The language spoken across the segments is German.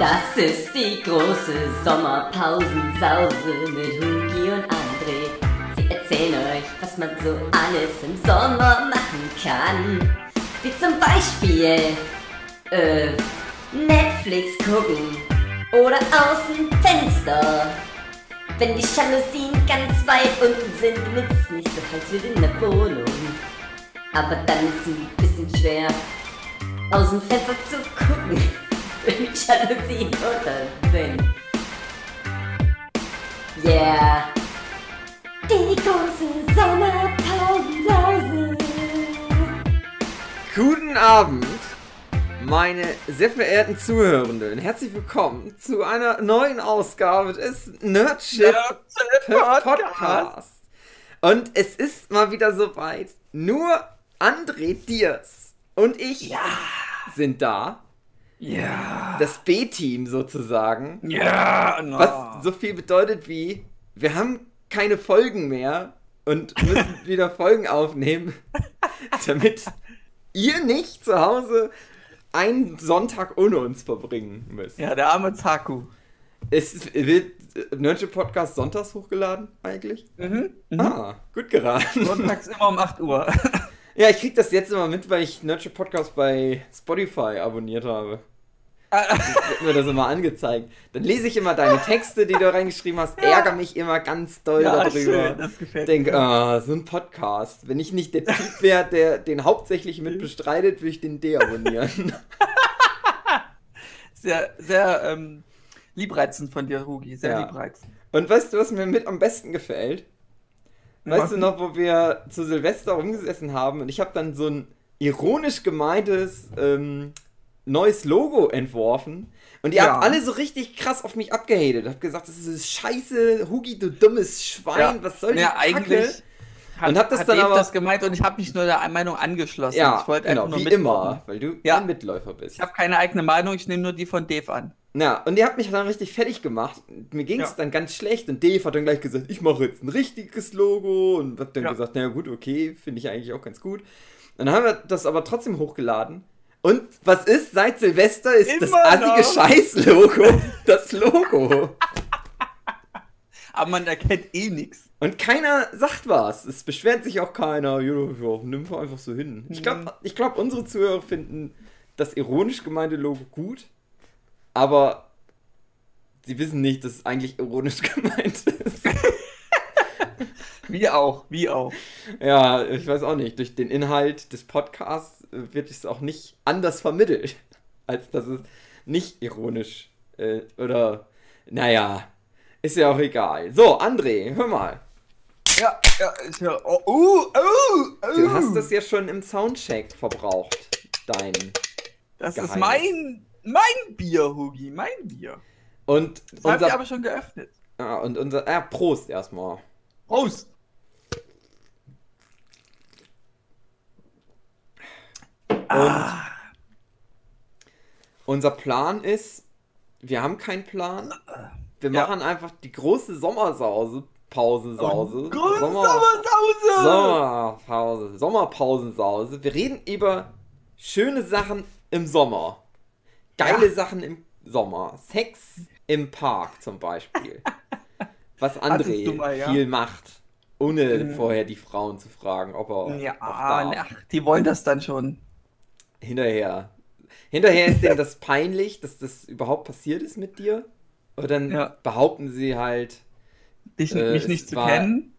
Das ist die große Sommerpausensause mit Hugi und André. Sie erzählen euch, was man so alles im Sommer machen kann. Wie zum Beispiel, äh, Netflix gucken oder aus dem Fenster. Wenn die Jalousien ganz weit unten sind, wird's nicht so heiß wie in der Wohnung. Aber dann ist es ein bisschen schwer, aus dem Fenster zu gucken, wenn die Jalousien unten sind. Yeah. Die große Sommerpausensause. Guten Abend, meine sehr verehrten Zuhörenden. Herzlich willkommen zu einer neuen Ausgabe des Nerdship Podcast. Podcast. Und es ist mal wieder soweit. Nur André Diers und ich sind da. Ja. Das B-Team sozusagen. Ja. No. Was so viel bedeutet wie, wir haben keine Folgen mehr und müssen wieder Folgen aufnehmen, damit ihr nicht zu Hause einen Sonntag ohne uns verbringen müsst. Ja, der arme Zaku. Es wird Nerdship Podcast sonntags hochgeladen eigentlich? Mhm. Ah, gut geraten. Sonntags immer um 8 Uhr. Ja, ich krieg das jetzt immer mit, weil ich Nerdship Podcast bei Spotify abonniert habe. Wird mir das immer angezeigt. Dann lese ich immer deine Texte, die du reingeschrieben hast, ärgere mich immer ganz doll Ja, darüber. schön, das gefällt Denke, mir. ah, so ein Podcast. Wenn ich nicht der Typ wäre, der den hauptsächlich mit bestreitet, würde ich den deabonnieren. Sehr, sehr ähm, liebreizend von dir, Hugi. Sehr Ja. liebreizend. Und weißt du, was mir mit am besten gefällt? Weißt Was? du noch, wo wir zu Silvester rumgesessen haben und ich habe dann so ein ironisch gemeintes ähm, neues Logo entworfen und ihr Ja. habt alle so richtig krass auf mich abgehatet. Habt gesagt, das ist scheiße, Hugi, du dummes Schwein, was soll die ja, Kacke? eigentlich. Hat, Und hab das hat dann Dave aber- das gemeint und ich habe mich nur der Meinung angeschlossen. Ja, ich wollte genau, einfach nur wie mitmachen. immer, weil du Ja. ein Mitläufer bist. Ich habe keine eigene Meinung, ich nehme nur die von Dave an. Ja, und ihr habt mich dann richtig fertig gemacht. Mir ging es Ja. dann ganz schlecht und Dave hat dann gleich gesagt, ich mache jetzt ein richtiges Logo und hab dann Ja. gesagt, naja gut, okay, finde ich eigentlich auch ganz gut. Und dann haben wir das aber trotzdem hochgeladen. Und was ist? Seit Silvester ist das Immer assige noch. Scheiß-Logo das Logo. Aber man erkennt eh nichts. Und keiner sagt was. Es beschwert sich auch keiner. Ja, ja, nimm einfach so hin. Ich glaube, ich glaub, unsere Zuhörer finden das ironisch gemeinte Logo gut. Aber sie wissen nicht, dass es eigentlich ironisch gemeint ist. Wie auch, wie auch. ja, ich weiß auch nicht. Durch den Inhalt des Podcasts äh, wird es auch nicht anders vermittelt, als dass es nicht ironisch äh, oder, naja, ist ja auch egal. So, André, hör mal. Ja, ja, ist ja. Oh, uh, uh, uh. Du hast das ja schon im Soundcheck verbraucht, dein. Das ist Geheim. mein, mein Bier, Hugi, mein Bier. Und Das habe ich unser, aber schon geöffnet. ja, und unser, ja, Prost erstmal. Prost! Ah, Unser Plan ist, wir haben keinen Plan. Wir Ja. machen einfach die große Sommersause, Pausensause. Große Sommer- Sommersause! Sommerpause, Sommerpausensause. Wir reden über schöne Sachen im Sommer. Geile Ja. Sachen im Sommer. Sex im Park zum Beispiel. Was André mal, ja? viel macht, ohne Mhm. vorher die Frauen zu fragen, ob er Ja, ach, die wollen das dann schon. Hinterher. Hinterher ist denen das peinlich, dass das überhaupt passiert ist mit dir. Und dann Ja. behaupten sie halt Dich, Äh, mich nicht zu kennen.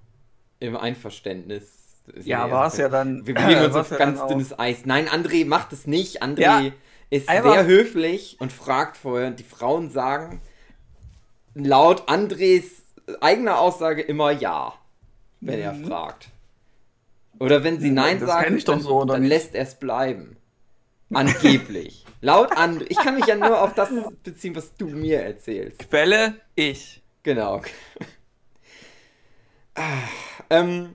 im Einverständnis. Ja, war es ja dann. Wir begeben uns auf ja ganz dünnes Eis. Nein, André macht es nicht. André Ja, ist sehr höflich und fragt vorher. Und die Frauen sagen laut Andres eigener Aussage immer ja, wenn er Mhm. fragt. Oder wenn sie nein das doch dann, so, oder dann lässt er es bleiben. Angeblich. laut André. Ich kann mich ja nur auf das beziehen, was du mir erzählst. Quelle, ich. Genau. Ah, ähm,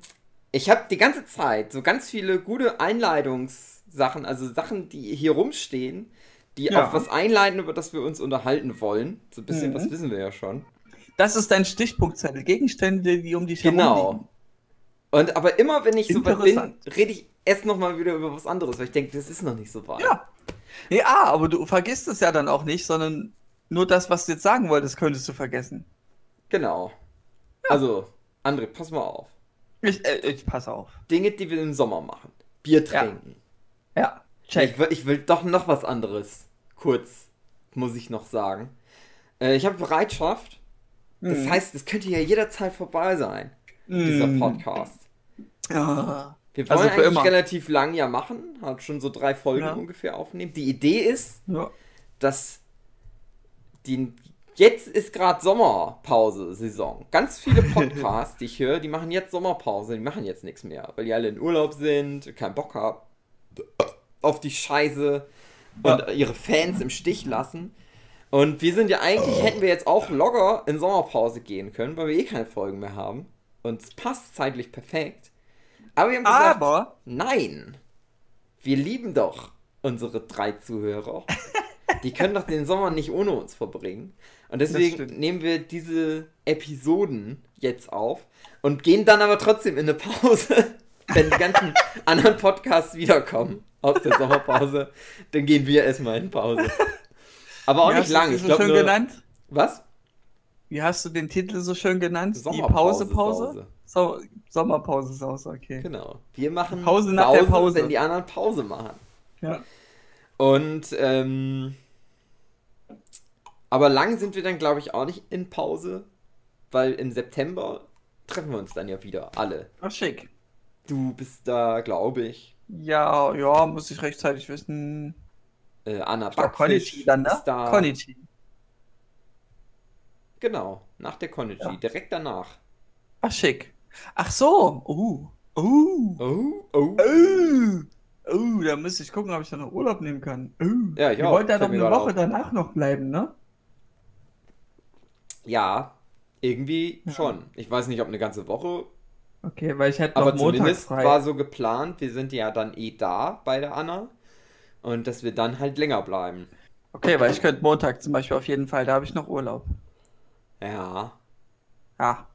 ich habe die ganze Zeit so ganz viele gute Einleitungssachen, also Sachen, die hier rumstehen, die Ja. auf was einleiten, über das wir uns unterhalten wollen. So ein bisschen, Mhm. was wissen wir ja schon. Das ist dein Stichpunktzettel. Gegenstände, die um dich herum Genau. liegen. Und aber immer, wenn ich so weit bin, rede ich erst nochmal wieder über was anderes, weil ich denke, das ist noch nicht so weit. Ja. Ja, aber du vergisst es ja dann auch nicht, sondern nur das, was du jetzt sagen wolltest, könntest du vergessen. Genau. Also, André, pass mal auf. Ich, äh, ich pass auf. Dinge, die wir im Sommer machen. Bier Ja. trinken. Ja, Ich check. will, ich will doch noch was anderes. Kurz, muss ich noch sagen. Äh, ich habe Bereitschaft. Das Mhm. heißt, es könnte ja jederzeit vorbei sein, dieser Mm. Podcast. Ja. Wir Also wollen für eigentlich immer. relativ lang ja machen, hat schon so drei Folgen Ja. ungefähr aufnehmen. Die Idee ist, Ja. dass die jetzt ist gerade Sommerpause Saison. Ganz viele Podcasts, die ich höre, die machen jetzt Sommerpause, die machen jetzt nichts mehr, weil die alle in Urlaub sind, keinen Bock haben auf die Scheiße und ihre Fans im Stich lassen. Und wir sind ja eigentlich, hätten wir jetzt auch locker in Sommerpause gehen können, weil wir eh keine Folgen mehr haben. Und es passt zeitlich perfekt. Aber wir haben gesagt, Aber, Nein! Wir lieben doch unsere drei Zuhörer. Die können doch den Sommer nicht ohne uns verbringen. Und deswegen nehmen wir diese Episoden jetzt auf und gehen dann aber trotzdem in eine Pause. Wenn die ganzen anderen Podcasts wiederkommen aus der Sommerpause, dann gehen wir erstmal in Pause. Aber auch wie nicht lang. Ich so glaube nur. genannt? Was? Wie hast du den Titel so schön genannt? Die Sommerpause, Pause, Pause? Sause. So, Sommerpause ist auch so, okay. Genau. Wir machen Pause nach der Pause. wenn die anderen Pause machen. Ja. Und ähm, aber lang sind wir dann, glaube ich, auch nicht in Pause, weil im September treffen wir uns dann ja wieder alle. Ach, schick. Du bist da, glaube ich. Ja, ja, muss ich rechtzeitig wissen. Äh, Anna Backfisch dann, ne? ist da. Konichi. Genau, nach der Konichi, Ja. direkt danach. Ach, schick. Ach so. Uh. Uh. Oh, oh. Uh. Uh, da müsste ich gucken, ob ich da noch Urlaub nehmen kann. Uh. Ja, ich Ihr auch. wollt ja noch mir eine Woche auf. danach noch bleiben, ne? Ja, irgendwie schon. Ich weiß nicht, ob eine ganze Woche, Okay, weil ich hätte noch aber Montag zumindest frei. war so geplant, wir sind ja dann eh da bei der Anna. Und dass wir dann halt länger bleiben. Okay, weil ich könnte Montag zum Beispiel auf jeden Fall, da habe ich noch Urlaub. Ja, Ja.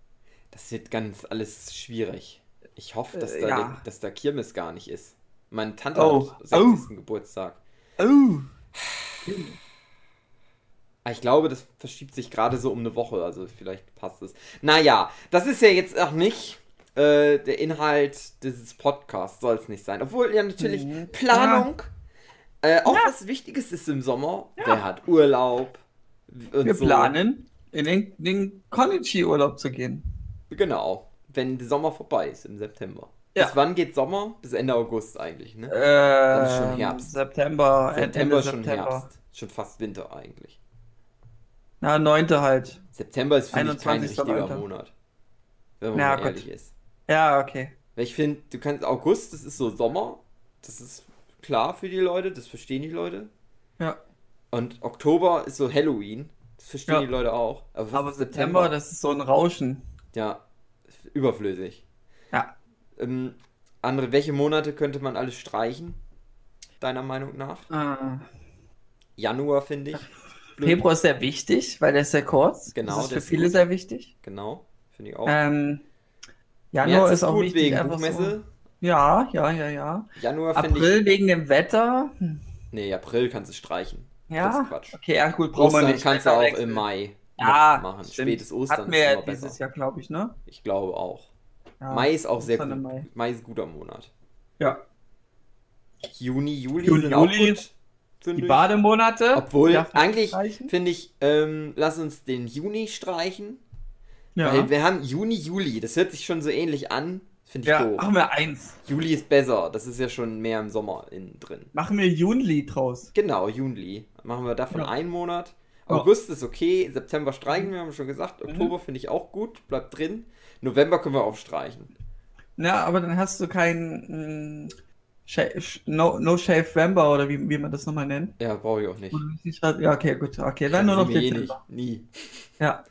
Das wird ganz alles schwierig. Ich hoffe, dass, Äh, da, ja. der, dass da Kirmes gar nicht ist. Meine Tante Oh, hat 60. Geburtstag. Oh. Ich glaube, das verschiebt sich gerade so um eine Woche, also vielleicht passt es. Naja, das ist ja jetzt auch nicht äh, der Inhalt dieses Podcasts, soll es nicht sein. Obwohl ja natürlich Mhm. Planung äh, auch was Wichtiges ist im Sommer. Wer hat Urlaub? Und Wir so. planen, in den, den Konichi-Urlaub zu gehen. Genau, wenn der Sommer vorbei ist im September. Ja. Bis wann geht Sommer? Bis Ende August eigentlich, ne? Äh, ist schon Herbst. September, September Ende ist schon September. Herbst. Schon fast Winter eigentlich. Na, neunte halt. September ist, finde ich, kein 21. richtiger Alter. Monat. Wenn man Ja, mal ehrlich ist. Ja, okay. Weil ich finde, du kannst August, das ist so Sommer. Das ist klar für die Leute, das verstehen die Leute. Ja. Und Oktober ist so Halloween. Das verstehen Ja. die Leute auch. Aber, Aber ist September, das ist so ein Rauschen. Ja, ist überflüssig. Ja. Ähm, andere, welche Monate könnte man alles streichen? Deiner Meinung nach? Äh, Januar, finde ich. Blöd. Februar ist sehr wichtig, weil der ist sehr kurz. Genau, Das ist für ist viele gut. sehr wichtig. Genau, finde ich auch. Ähm, Januar März ist auch gut wichtig. wegen Buchmesse. So. Ja, ja, ja, ja. Januar finde ich. April wegen dem Wetter. Hm, Nee, April kannst du streichen. Das Ja. ist Quatsch. Okay, ja, gut, wir Ostern nicht. kannst du auch im Mai ja, machen. stimmt. Spätes Ostern Hatten ist wir immer dieses besser. Jahr, glaube ich, ne? Ich glaube auch. Ja, Mai ist auch sehr gut. Mai. Mai. ist ein guter Monat. Ja. Juni, Juli Juni, sind auch Juli. gut. Die ich. Bademonate. Obwohl, eigentlich finde ich, ähm, lass uns den Juni streichen. Ja, Weil wir haben Juni, Juli. Das hört sich schon so ähnlich an. Finde ich ja doof. machen wir eins. Juli ist besser. Das ist ja schon mehr im Sommer innen drin. Machen wir Juni draus. Genau, Juli. Machen wir davon Ja. einen Monat. August ist okay. September streichen wir, haben wir schon gesagt. Mhm. Oktober finde ich auch gut. Bleibt drin. November können wir aufstreichen. Ja, aber dann hast du kein Sha- Sh- no, no Shave Vember oder wie, wie man das nochmal nennt. Ja, brauche ich auch nicht. Ja, okay, gut. Okay, dann nur noch wir eh Dezember. nicht. Nie. Ja.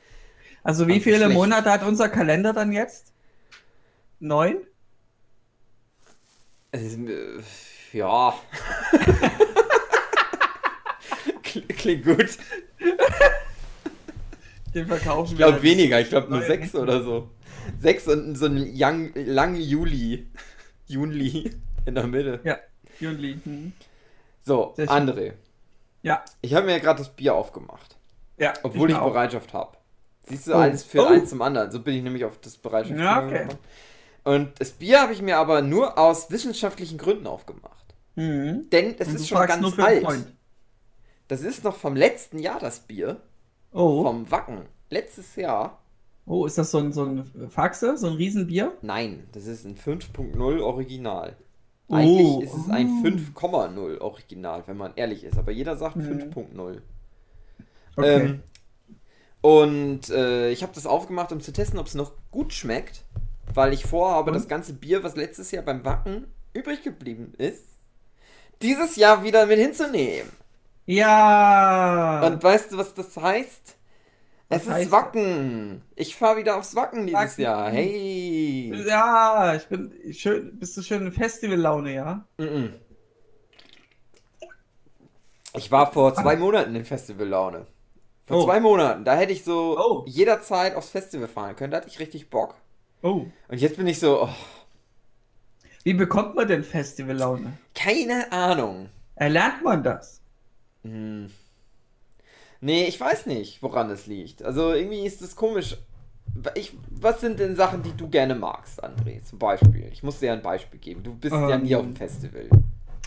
Also wie Also viele schlecht. Monate hat unser Kalender dann jetzt? Neun? Äh, ja. Kl- Klingt gut. Den verkaufen Ich wir glaube dann. weniger. Ich glaube nur sechs oder so. Sechs und so ein young, langen Juli. Juli in der Mitte. Ja, Juni. Hm. So. André. Ja. Ich habe mir ja gerade das Bier aufgemacht. Ja, Obwohl ich, auch. Bereitschaft habe. Siehst du, Oh. alles für Oh. eins zum anderen. So bin ich nämlich auf das Bereitschaft. Ja, okay. gekommen. Und das Bier habe ich mir aber nur aus wissenschaftlichen Gründen aufgemacht. Mhm. Denn es Und ist schon ganz alt. Freund. Das ist noch vom letzten Jahr das Bier. Oh. Vom Wacken. Letztes Jahr. oh, ist das so ein, so ein Faxe, so ein Riesenbier? Nein, das ist ein 5.0 Original. Oh. Eigentlich ist es ein Oh. 5,0 Original, wenn man ehrlich ist. Aber jeder sagt Mhm. 5.0. Okay. Ähm, und äh, ich habe das aufgemacht, um zu testen, ob es noch gut schmeckt. Weil ich vorhabe, Und? das ganze Bier, was letztes Jahr beim Wacken übrig geblieben ist, dieses Jahr wieder mit hinzunehmen. Ja. Und weißt du, was das heißt? Was es ist heißt Wacken. Ich fahre wieder aufs Wacken dieses Wacken. Jahr. Hey. ja, ich bin schön. Bist du schön in Festivallaune, ja? Mhm. Ich war vor zwei Monaten in Festivallaune. Vor Oh. zwei Monaten. Da hätte ich so Oh. jederzeit aufs Festival fahren können. Da hatte ich richtig Bock. Oh. Und jetzt bin ich so, oh, Wie bekommt man denn Festivallaune? keine Ahnung. Erlernt man das? Hm. Nee, ich weiß nicht, woran es liegt. Also irgendwie ist es komisch. Ich, was sind denn Sachen, die du gerne magst, André? Zum Beispiel. Ich muss dir ein Beispiel geben. Du bist ja Ähm. nie auf dem Festival.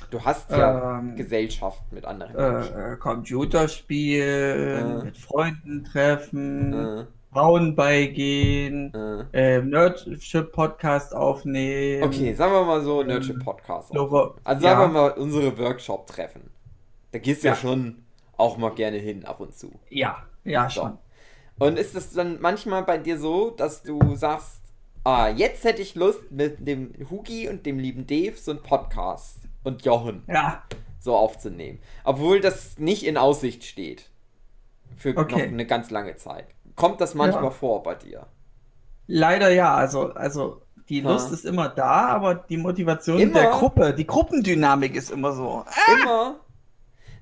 Du hast ja Ähm. Gesellschaft mit anderen Menschen. Äh, äh, Computerspielen, Äh. mit Freunden treffen, Äh, Frauen beigehen, äh. äh, Nerdship-Podcast aufnehmen. Okay, sagen wir mal so, Ähm, Nerdship Podcast. so, aufnehmen. Also ja. sagen wir mal unsere Workshop-Treffen. Da gehst du ja. Ja. schon auch mal gerne hin, ab und zu. Ja, ja, So. schon. Und ist es dann manchmal bei dir so, dass du sagst, ah, jetzt hätte ich Lust mit dem Hugi und dem lieben Dave so einen Podcast und Jochen Ja, so aufzunehmen. Obwohl das nicht in Aussicht steht. Für Okay. noch eine ganz lange Zeit. Kommt das manchmal Ja. vor bei dir? leider ja. Also, also die. Lust ist immer da, aber die Motivation Immer? der Gruppe, die Gruppendynamik ist immer so. Immer?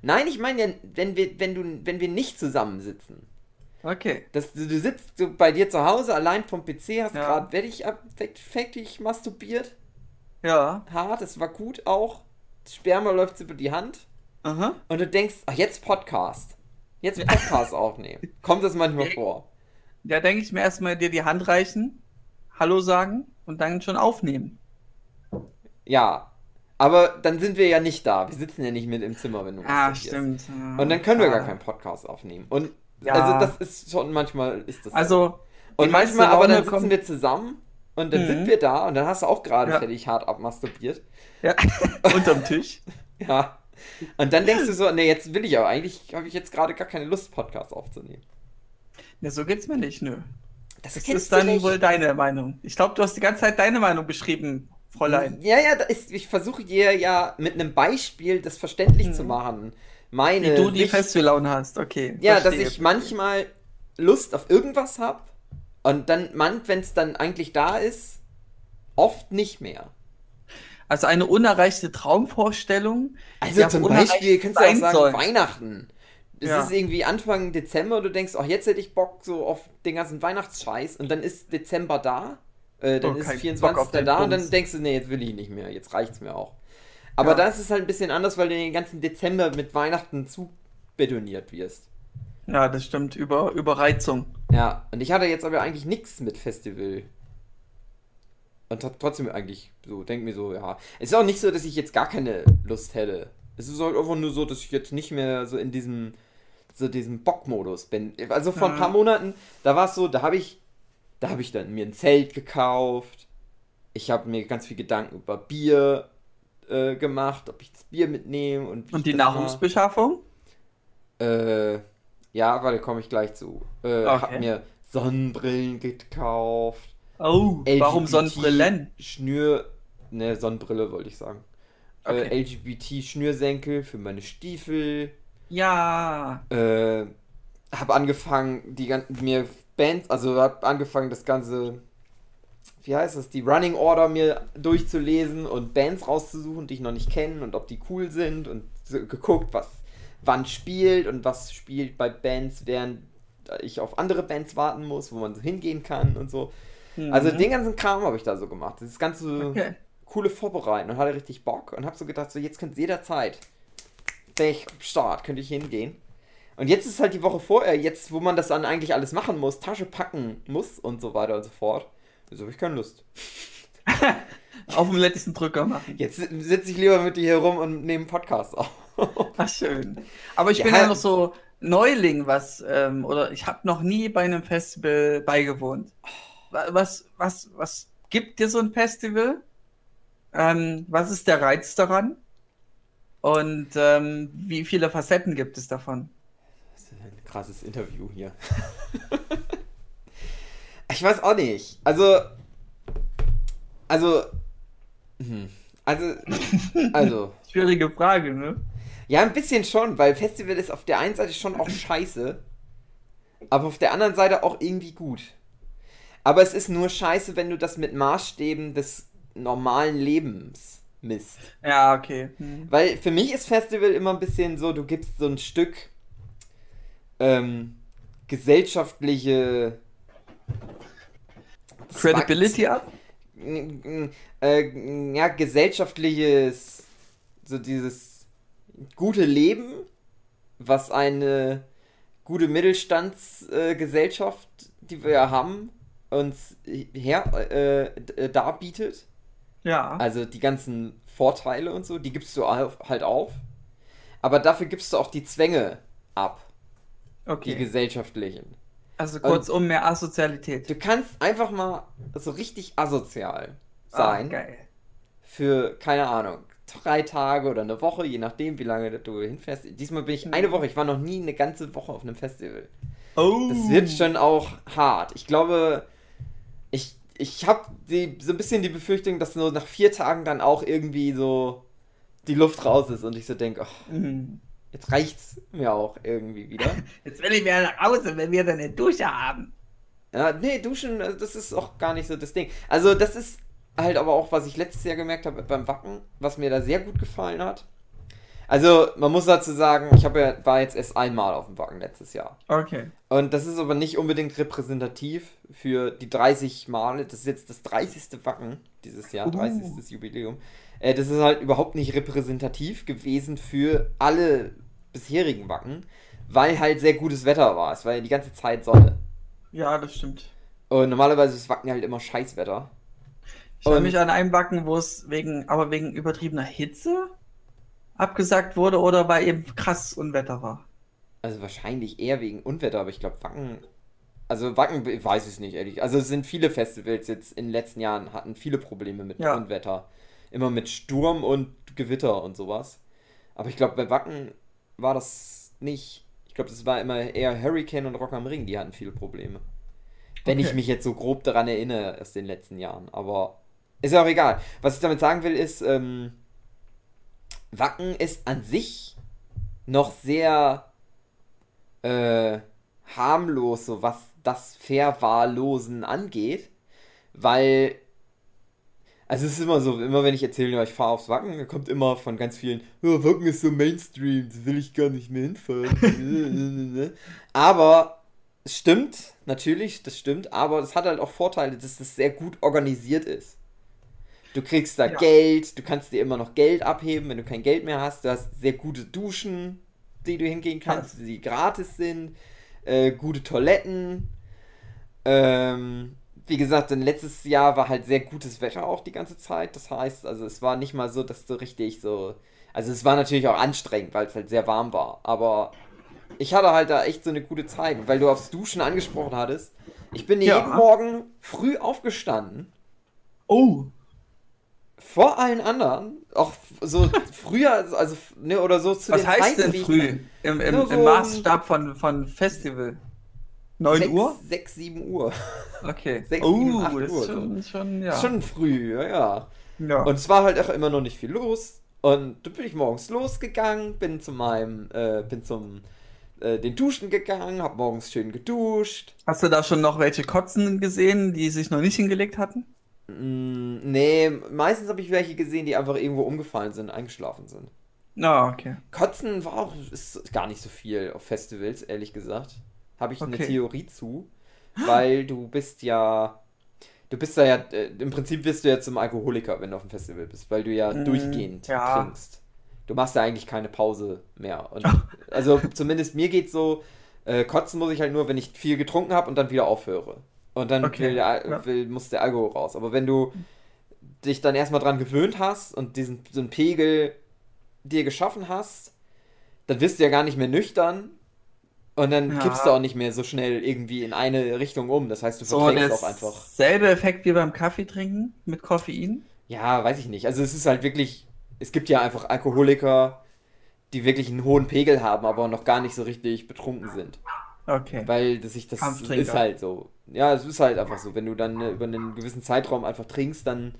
Nein, ich meine ja, wenn wir, wenn du, wenn wir nicht zusammensitzen. Okay. Das, du, du sitzt so bei dir zu Hause allein vom PC, hast Ja. gerade fertig, ab- fertig masturbiert. Ja. Hart, es war gut auch. Das Sperma läuft über die Hand. Aha. Und du denkst, ach, jetzt Podcast. Jetzt Podcast aufnehmen. Kommt das manchmal Ja. vor? Da denke ich mir erstmal dir die Hand reichen, Hallo sagen und dann schon aufnehmen. Ja. Aber dann sind wir ja nicht da. Wir sitzen ja nicht mit im Zimmer, wenn du Ah, stimmt. Und dann können wir Ah. gar keinen Podcast aufnehmen. Und Ja. also das ist schon manchmal ist das. so. Also, und die meiste manchmal aber dann sitzen wir zusammen und dann Mhm. sind wir da und dann hast du auch gerade Ja. fertig hart abmasturbiert. ja, unterm Tisch. Ja. Und dann denkst du so, nee, jetzt will ich aber eigentlich habe ich jetzt gerade gar keine Lust Podcast aufzunehmen. Ja, so geht's mir nicht, nö. Das, Das ist dann wohl deine Meinung. Ich glaube, du hast die ganze Zeit deine Meinung beschrieben, Fräulein. Ja, ja, da ist, ich versuche dir ja mit einem Beispiel das verständlich Mhm. zu machen. Meine Wie du die Festivallaune hast, okay. Ja, dass verstehe. ich manchmal Lust auf irgendwas habe und dann, man, wenn es dann eigentlich da ist, oft nicht mehr. Also eine unerreichte Traumvorstellung. Also zum Beispiel kannst du auch sagen, soll. Weihnachten. Es Ja. ist irgendwie Anfang Dezember und du denkst, ach, jetzt hätte ich Bock so auf den ganzen Weihnachtsscheiß und dann ist Dezember da, äh, dann Oh, ist kein 24. Bock auf den da und dann denkst du, nee, jetzt will ich nicht mehr, jetzt reicht's mir auch. Aber Ja. da ist es halt ein bisschen anders, weil du den ganzen Dezember mit Weihnachten zu betoniert wirst. Ja, das stimmt. Über, Überreizung. Ja, und ich hatte jetzt aber eigentlich nichts mit Festival. Und trotzdem eigentlich so, denk mir so, ja. Es ist auch nicht so, dass ich jetzt gar keine Lust hätte. Es ist halt einfach nur so, dass ich jetzt nicht mehr so in diesem, so diesem Bockmodus bin. Also vor ein Mhm. paar Monaten, da war es so, da habe ich, da habe ich dann mir ein Zelt gekauft. Ich habe mir ganz viel Gedanken über Bier äh, gemacht, ob ich das Bier mitnehme und Und die. Nahrungsbeschaffung? Äh, ja, warte, komme ich gleich zu. Äh, Hab Okay. mir Sonnenbrillen gekauft. Oh, warum LGBT Sonnenbrillen? Schnür. Ne, Sonnenbrille wollte ich sagen. Okay. Äh, LGBT-Schnürsenkel für meine Stiefel. Ja. Äh, hab angefangen, die gan- mir Bands, also hab angefangen, das ganze, wie heißt das, die Running Order mir durchzulesen und Bands rauszusuchen, die ich noch nicht kenne und ob die cool sind und so geguckt, was wann spielt und was spielt bei Bands, während ich auf andere Bands warten muss, wo man so hingehen kann und so. Also Mhm. den ganzen Kram habe ich da so gemacht. Das ganze Okay. coole Vorbereiten und hatte richtig Bock und habe so gedacht, so jetzt könnt ihr jederzeit, wäre ich am Start, könnte ich hingehen. Und jetzt ist halt die Woche vorher, jetzt, wo man das dann eigentlich alles machen muss, Tasche packen muss und so weiter und so fort. Also habe ich keine Lust. Auf dem letzten Drücker machen. Jetzt sitze ich lieber mit dir hier rum und nehme einen Podcast auf. Ach, schön. Aber ich Ja. bin ja noch so Neuling, was, ähm, oder ich habe noch nie bei einem Festival beigewohnt. Wa- Was, was, was gibt dir so ein Festival? Ähm, was ist der Reiz daran? Und ähm, wie viele Facetten gibt es davon? Krasses Interview hier. ich weiß auch nicht. Also. Also. hm. Also. Also. Schwierige Frage, ne? Ja, ein bisschen schon, weil Festival ist auf der einen Seite schon auch scheiße, aber auf der anderen Seite auch irgendwie gut. Aber es ist nur scheiße, wenn du das mit Maßstäben des normalen Lebens misst. Ja, okay. Hm. Weil für mich ist Festival immer ein bisschen so, du gibst so ein Stück ähm, gesellschaftliche Credibility ab? äh, ja, gesellschaftliches, so dieses gute Leben, was eine gute Mittelstandsgesellschaft, äh, die wir ja haben, uns her äh, darbietet. Ja. Also die ganzen Vorteile und so, die gibst du halt auf. Aber dafür gibst du auch die Zwänge ab, die okay. gesellschaftlichen. Also kurzum mehr Asozialität. Du kannst einfach mal so richtig asozial Ah, sein. geil. für, keine Ahnung, drei Tage oder eine Woche, je nachdem, wie lange du hinfährst. Diesmal bin ich eine Woche, ich war noch nie eine ganze Woche auf einem Festival. Oh. Das wird schon auch hart. Ich glaube, ich, ich habe so ein bisschen die Befürchtung, dass nur nach vier Tagen dann auch irgendwie so die Luft raus ist und ich so denke, ach, Mhm. Jetzt reicht's mir auch irgendwie wieder. Jetzt will ich wieder nach Hause, wenn wir dann eine Dusche haben. Ja, nee, duschen, äh, das ist auch gar nicht so das Ding. Also, das ist halt aber auch, was ich letztes Jahr gemerkt habe beim Wacken, was mir da sehr gut gefallen hat. Also, man muss dazu sagen, ich habe ja, war jetzt erst einmal auf dem Wacken letztes Jahr. Okay. Und das ist aber nicht unbedingt repräsentativ für die 30 Male. Das ist jetzt das 30. Wacken dieses Jahr, Uh. 30. Jubiläum. Äh, das ist halt überhaupt nicht repräsentativ gewesen für alle bisherigen Wacken, weil halt sehr gutes Wetter war. Es war ja die ganze Zeit Sonne. Ja, das stimmt. Und normalerweise ist Wacken halt immer Scheißwetter. Ich erinnere mich an einen Backen, wo es wegen, aber wegen übertriebener Hitze abgesagt wurde oder weil eben krass Unwetter war. Also wahrscheinlich eher wegen Unwetter, aber ich glaube Wacken. Also Wacken, ich weiß es nicht, ehrlich. Also es sind viele Festivals jetzt in den letzten Jahren hatten viele Probleme mit Ja. Unwetter. Immer mit Sturm und Gewitter und sowas. Aber ich glaube, bei Wacken war das nicht. Ich glaube, das war immer eher Hurricane und Rock am Ring, die hatten viele Probleme. Wenn ich Okay. mich jetzt so grob daran erinnere aus den letzten Jahren. Aber ist ja auch egal. Was ich damit sagen will, ist, ähm, Wacken ist an sich noch sehr äh, harmlos, so was das Verwahrlosen angeht, weil also es ist immer so, immer wenn ich erzähle, ich fahre aufs Wacken, dann kommt immer von ganz vielen, ja, Wacken ist so Mainstream, das will ich gar nicht mehr hinfahren. aber es stimmt, natürlich, das stimmt, aber es hat halt auch Vorteile, dass es sehr gut organisiert ist. Du kriegst da Ja. Geld, du kannst dir immer noch Geld abheben, wenn du kein Geld mehr hast. Du hast sehr gute Duschen, die du hingehen kannst, die gratis sind, äh, gute Toiletten. Ähm, wie gesagt, denn letztes Jahr war halt sehr gutes Wetter auch die ganze Zeit. Das heißt, also es war nicht mal so, dass du richtig so. Also es war natürlich auch anstrengend, weil es halt sehr warm war. Aber ich hatte halt da echt so eine gute Zeit, weil du aufs Duschen angesprochen hattest. Ich bin Ja. jeden Morgen früh aufgestanden Oh. vor allen anderen, auch so früher, also ne, oder so zu Was den heißt Zeiten, denn früh? Im, im, so im Maßstab von, von Festival. 9 6, Uhr? 6, 7 Uhr. Okay. Sechs, oh, sieben, acht das Uhr ist schon, schon, ja. Schon früh, ja, ja. ja. Und es war halt auch immer noch nicht viel los. Und dann bin ich morgens losgegangen, bin zu meinem, äh, bin zum äh, den Duschen gegangen, hab morgens schön geduscht. Hast du da schon noch welche Kotzen gesehen, die sich noch nicht hingelegt hatten? Mm, nee, meistens habe ich welche gesehen, die einfach irgendwo umgefallen sind, eingeschlafen sind. Ah, okay. Kotzen war auch ist gar nicht so viel auf Festivals, ehrlich gesagt. Habe ich eine Okay. Theorie zu, weil du bist ja du bist da ja äh, im Prinzip wirst du ja zum Alkoholiker, wenn du auf dem Festival bist, weil du ja Mm, durchgehend ja. trinkst. du machst ja eigentlich keine Pause mehr. Und, also zumindest mir geht's so, äh, kotzen muss ich halt nur, wenn ich viel getrunken habe und dann wieder aufhöre. Und dann Okay, will der, ja. will, muss der Alkohol raus. Aber wenn du dich dann erstmal dran gewöhnt hast und diesen so einen Pegel dir geschaffen hast, dann wirst du ja gar nicht mehr nüchtern und dann Ja. kippst du auch nicht mehr so schnell irgendwie in eine Richtung um. Das heißt, du So verträgst auch einfach. selbe Effekt wie beim Kaffee trinken mit Koffein. Ja, weiß ich nicht. Also es ist halt wirklich, es gibt ja einfach Alkoholiker, die wirklich einen hohen Pegel haben, aber noch gar nicht so richtig betrunken sind. Okay. Weil das sich das ist halt so. Ja, es ist halt einfach so. Wenn du dann äh, über einen gewissen Zeitraum einfach trinkst, dann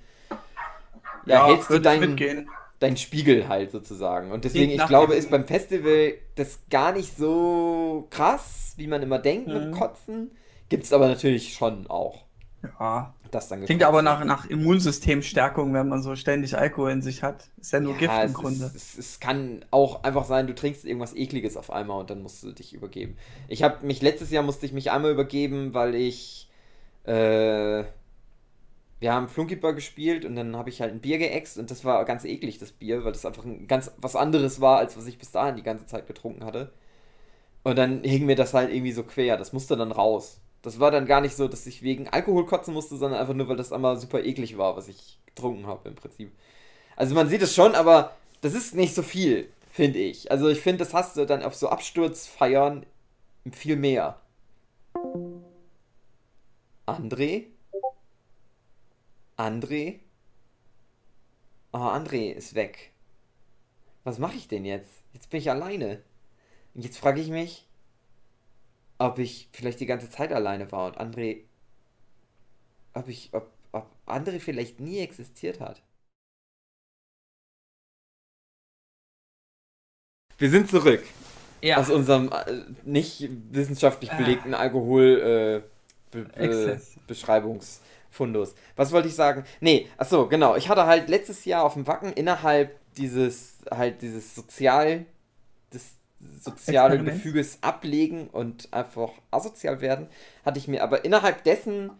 ja, hältst du deinen, mitgehen. Deinen Spiegel halt sozusagen. Und deswegen, ich glaube, ist beim Festival das gar nicht so krass, wie man immer denkt mit Mhm. Kotzen. Gibt es aber natürlich schon auch. Ja. Das dann Klingt aber nach, nach Immunsystemstärkung, wenn man so ständig Alkohol in sich hat. Ist ja nur Gift Ja, im es, Grunde. Ist, es, es kann auch einfach sein, du trinkst irgendwas ekliges auf einmal und dann musst du dich übergeben. Ich habe mich letztes Jahr musste ich mich einmal übergeben, weil ich äh, wir haben Flunkyball gespielt und dann habe ich halt ein Bier geäxt und das war ganz eklig das Bier, weil das einfach ein ganz was anderes war, als was ich bis dahin die ganze Zeit getrunken hatte. Und dann hing mir das halt irgendwie so quer, das musste dann raus. Das war dann gar nicht so, dass ich wegen Alkohol kotzen musste, sondern einfach nur, weil das einmal super eklig war, was ich getrunken habe im Prinzip. Also man sieht es schon, aber das ist nicht so viel, finde ich. Also ich finde, das hast du dann auf so Absturzfeiern viel mehr. André? André? Oh, André ist weg. Was mache ich denn jetzt? Jetzt bin ich alleine. Und jetzt frage ich mich, ob ich vielleicht die ganze Zeit alleine war und André. Ob ich. Ob, ob André vielleicht nie existiert hat. Wir sind zurück Ja. aus unserem äh, nicht wissenschaftlich belegten Alkohol äh, be be Exzess. Beschreibungsfundus. Was wollte ich sagen? Nee, achso, genau. Ich hatte halt letztes Jahr auf dem Wacken innerhalb dieses halt dieses sozial des sozialen Experiment. Gefüges ablegen und einfach asozial werden, hatte ich mir aber innerhalb dessen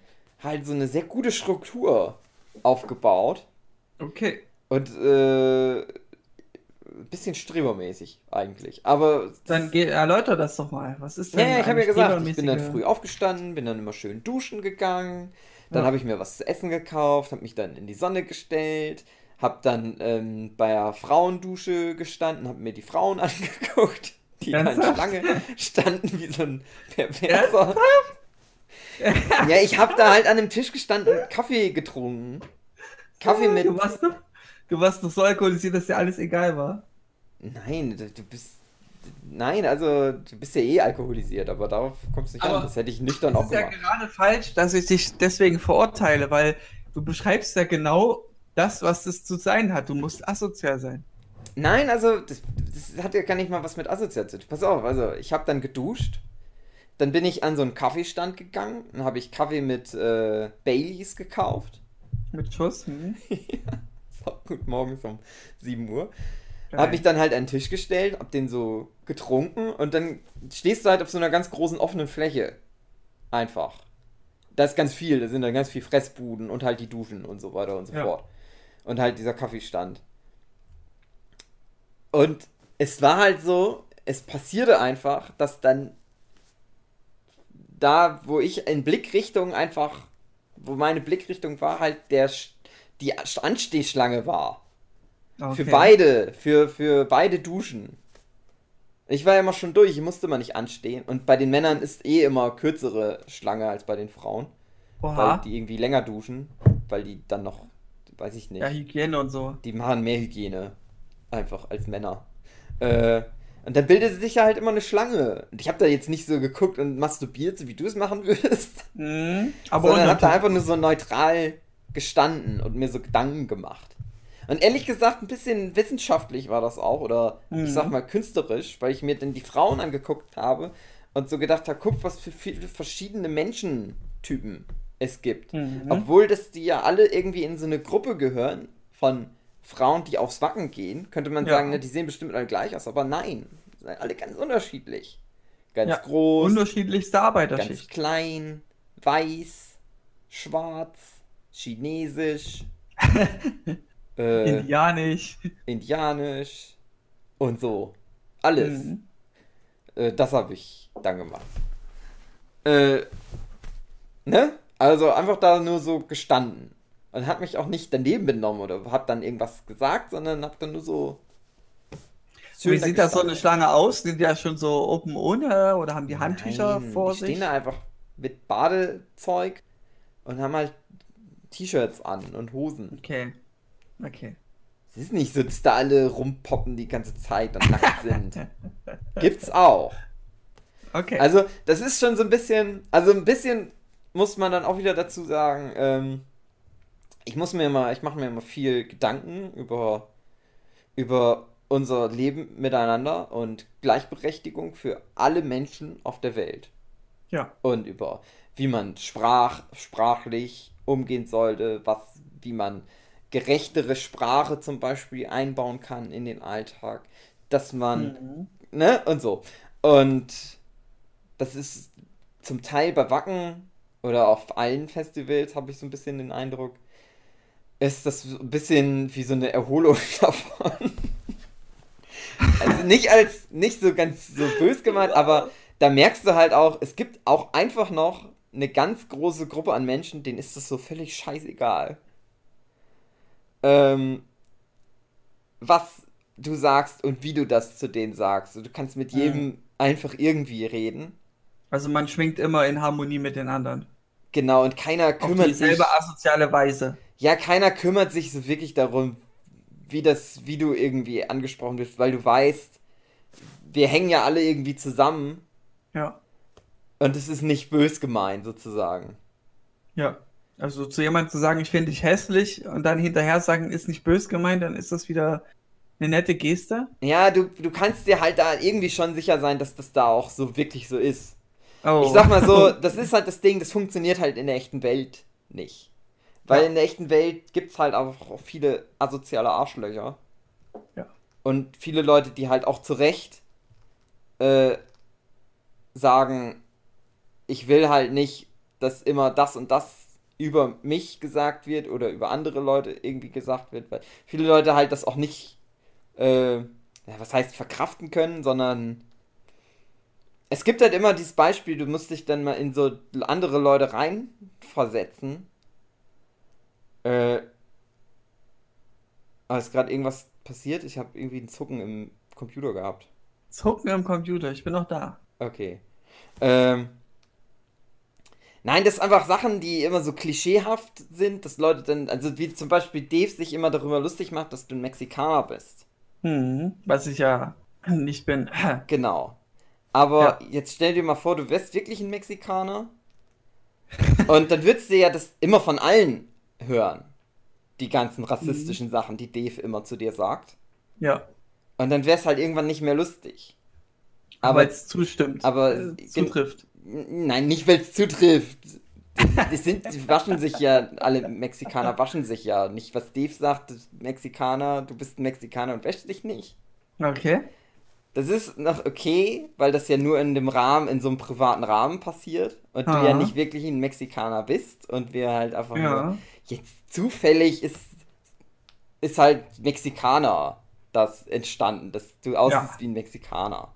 halt so eine sehr gute Struktur aufgebaut okay. und äh, ein bisschen strebermäßig eigentlich. Aber Dann geh, erläuter das doch mal. Was ist denn ja, ich habe ja gesagt, ich bin dann früh aufgestanden, bin dann immer schön duschen gegangen, dann Ja. habe ich mir was zu essen gekauft, habe mich dann in die Sonne gestellt, habe dann ähm, bei der Frauendusche gestanden, habe mir die Frauen angeguckt, die in Ernsthaft? Schlange standen wie so ein Perverser. ja, ich habe da halt an dem Tisch gestanden und Kaffee getrunken. Kaffee mit... Du warst doch, du warst doch so alkoholisiert, dass dir alles egal war. Nein, du, du bist... Nein, also du bist ja eh alkoholisiert, aber darauf kommt es nicht Aber an. Das hätte ich nüchtern Das auch ist ja gemacht. gerade falsch, dass ich dich deswegen verurteile, weil du beschreibst ja genau das, was es zu sein hat. Du musst asozial sein. Nein, also das, das hat ja gar nicht mal was mit Assoziation zu tun. Pass auf, also ich habe dann geduscht, dann bin ich an so einen Kaffeestand gegangen, dann habe ich Kaffee mit äh, Baileys gekauft. Mit Schuss. Hm? So, gut, morgens um 7 Uhr. Hab mich dann halt an den Tisch gestellt, hab den so getrunken und dann stehst du halt auf so einer ganz großen offenen Fläche. Einfach. Da ist ganz viel, da sind dann ganz viel Fressbuden und halt die Duschen und so weiter und so Ja. fort. Und halt dieser Kaffeestand. Und es war halt so, es passierte einfach, dass dann da, wo ich in Blickrichtung einfach, wo meine Blickrichtung war, halt der, die Anstehschlange war. Für Okay. beide, für, für beide Duschen. Ich war ja immer schon durch, ich musste immer nicht anstehen. Und bei den Männern ist eh immer kürzere Schlange als bei den Frauen. Weil Oha. die irgendwie länger duschen. Weil die dann noch, weiß ich nicht, Ja, Hygiene und so. die machen mehr Hygiene. Einfach als Männer. Äh, und dann bildete sich ja halt immer eine Schlange. Und ich habe da jetzt nicht so geguckt und masturbiert, so wie du es machen würdest. Mhm. Aber sondern habe da einfach nur so neutral gestanden und mir so Gedanken gemacht. Und ehrlich gesagt, ein bisschen wissenschaftlich war das auch, oder Mhm. ich sag mal künstlerisch, weil ich mir dann die Frauen angeguckt habe und so gedacht habe, guck, was für viele verschiedene Menschentypen es gibt. Mhm. Obwohl das die ja alle irgendwie in so eine Gruppe gehören von Frauen, die aufs Wacken gehen, könnte man Ja. sagen, ne, die sehen bestimmt alle gleich aus, aber nein, sind alle ganz unterschiedlich. Ganz Ja, groß, Unterschiedlichste ganz Arbeiterschicht. klein, weiß, schwarz, chinesisch, äh, Indianisch. indianisch, und so. Alles. Mhm. Äh, das habe ich dann gemacht. Äh, ne? Also einfach da nur so gestanden. Und hat mich auch nicht daneben benommen oder hab dann irgendwas gesagt, sondern hab dann nur so. Wie da sieht das so eine. Schlange aus? Sind die ja schon so open ohne oder haben die Handtücher Nein, vor die sich? stehen da einfach mit Badezeug und haben halt T-Shirts an und Hosen. Okay. Okay. Es ist nicht so, dass da alle rumpoppen die ganze Zeit und nackt sind. Gibt's auch. Okay. Also, das ist schon so ein bisschen, also ein bisschen muss man dann auch wieder dazu sagen, ähm, ich muss mir immer, ich mache mir immer viel Gedanken über, über unser Leben miteinander und Gleichberechtigung für alle Menschen auf der Welt. ja. Und über wie man sprach, sprachlich umgehen sollte, was, wie man gerechtere Sprache zum Beispiel einbauen kann in den Alltag, dass man Mhm. ne, und so. Und das ist zum Teil bei Wacken oder auf allen Festivals, habe ich so ein bisschen den Eindruck, ist das so ein bisschen wie so eine Erholung davon. Also nicht als, nicht so ganz so bös gemeint, aber da merkst du halt auch, es gibt auch einfach noch eine ganz große Gruppe an Menschen, denen ist das so völlig scheißegal. Ähm, was du sagst und wie du das zu denen sagst. Du kannst mit jedem einfach irgendwie reden. Also man schwingt immer in Harmonie mit den anderen. Genau, und keiner Auf kümmert sich. dieselbe asoziale Weise. Ja, keiner kümmert sich so wirklich darum, wie das, wie du irgendwie angesprochen wirst, weil du weißt, wir hängen ja alle irgendwie zusammen Ja. und es ist nicht bös gemeint, sozusagen. Ja. Also zu jemandem zu sagen, ich finde dich hässlich und dann hinterher sagen, ist nicht bös gemeint, dann ist das wieder eine nette Geste. Ja, du, du kannst dir halt da irgendwie schon sicher sein, dass das da auch so wirklich so ist. Oh. Ich sag mal so, das ist halt das Ding, das funktioniert halt in der echten Welt nicht. Weil Ja. in der echten Welt gibt's halt auch auch viele asoziale Arschlöcher. Ja. Und viele Leute, die halt auch zu Recht äh, sagen, ich will halt nicht, dass immer das und das über mich gesagt wird oder über andere Leute irgendwie gesagt wird, weil viele Leute halt das auch nicht, äh, was heißt verkraften können, sondern es gibt halt immer dieses Beispiel, du musst dich dann mal in so andere Leute reinversetzen. Äh, aber ist gerade irgendwas passiert? Ich habe irgendwie einen Zucken im Computer gehabt. Zucken am Computer, ich bin noch da. Okay. Ähm. Nein, das sind einfach Sachen, die immer so klischeehaft sind, dass Leute dann, also wie zum Beispiel Dave sich immer darüber lustig macht, dass du ein Mexikaner bist. Hm, was ich ja nicht bin. Genau. Aber Ja. jetzt stell dir mal vor, du wärst wirklich ein Mexikaner. Und dann würdest du ja das immer von allen hören. Die ganzen rassistischen Sachen, die Dave immer zu dir sagt. Ja. Und dann wär's halt irgendwann nicht mehr lustig. Aber Aber, es zustimmt. aber- äh, zutrifft. Nein, nicht weil es zutrifft. Die, sind, die waschen sich ja, alle Mexikaner waschen sich ja. Nicht, was Dave sagt, Mexikaner, du bist ein Mexikaner und wäschst dich nicht. Okay. Das ist noch okay, weil das ja nur in dem Rahmen, in so einem privaten Rahmen passiert und du ja Aha. nicht wirklich ein Mexikaner bist und wir halt einfach nur Ja. jetzt zufällig ist ist halt Mexikaner das entstanden, dass du aussiehst Ja. wie ein Mexikaner.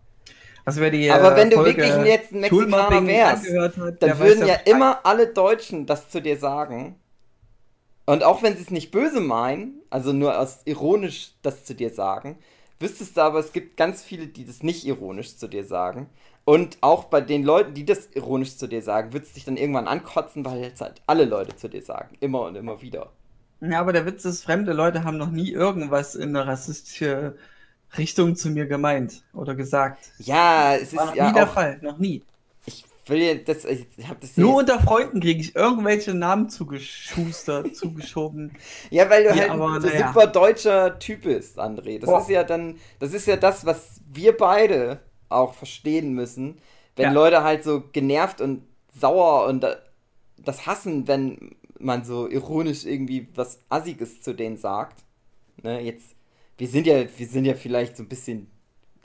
Also wer die Aber äh, wenn du Folge wirklich jetzt ein Mexikaner wärst, hat, Dann würden ja Bescheid. immer alle Deutschen das zu dir sagen. Und auch wenn sie es nicht böse meinen, also nur aus ironisch das zu dir sagen, wüsstest du aber, es gibt ganz viele, die das nicht ironisch zu dir sagen. Und auch bei den Leuten, die das ironisch zu dir sagen, würdest du dich dann irgendwann ankotzen, weil jetzt halt alle Leute zu dir sagen. Immer und immer wieder. Ja, aber der Witz ist, fremde Leute haben noch nie irgendwas in eine rassistische Richtung zu mir gemeint oder gesagt. Ja, es War noch ist ja nie der auch. Fall, noch nie. Ich will ja das. Ich hab das Nur unter Freunden kriege ich irgendwelche Namen zugeschustert, zugeschoben. Ja, weil du Ja, halt aber ein naja. super deutscher Typ bist, André. Das Boah. ist ja dann, das ist ja das, was wir beide auch verstehen müssen, wenn Ja. Leute halt so genervt und sauer und da- das hassen, wenn man so ironisch irgendwie was Assiges zu denen sagt. Ne, jetzt, wir sind ja, wir sind ja vielleicht so ein bisschen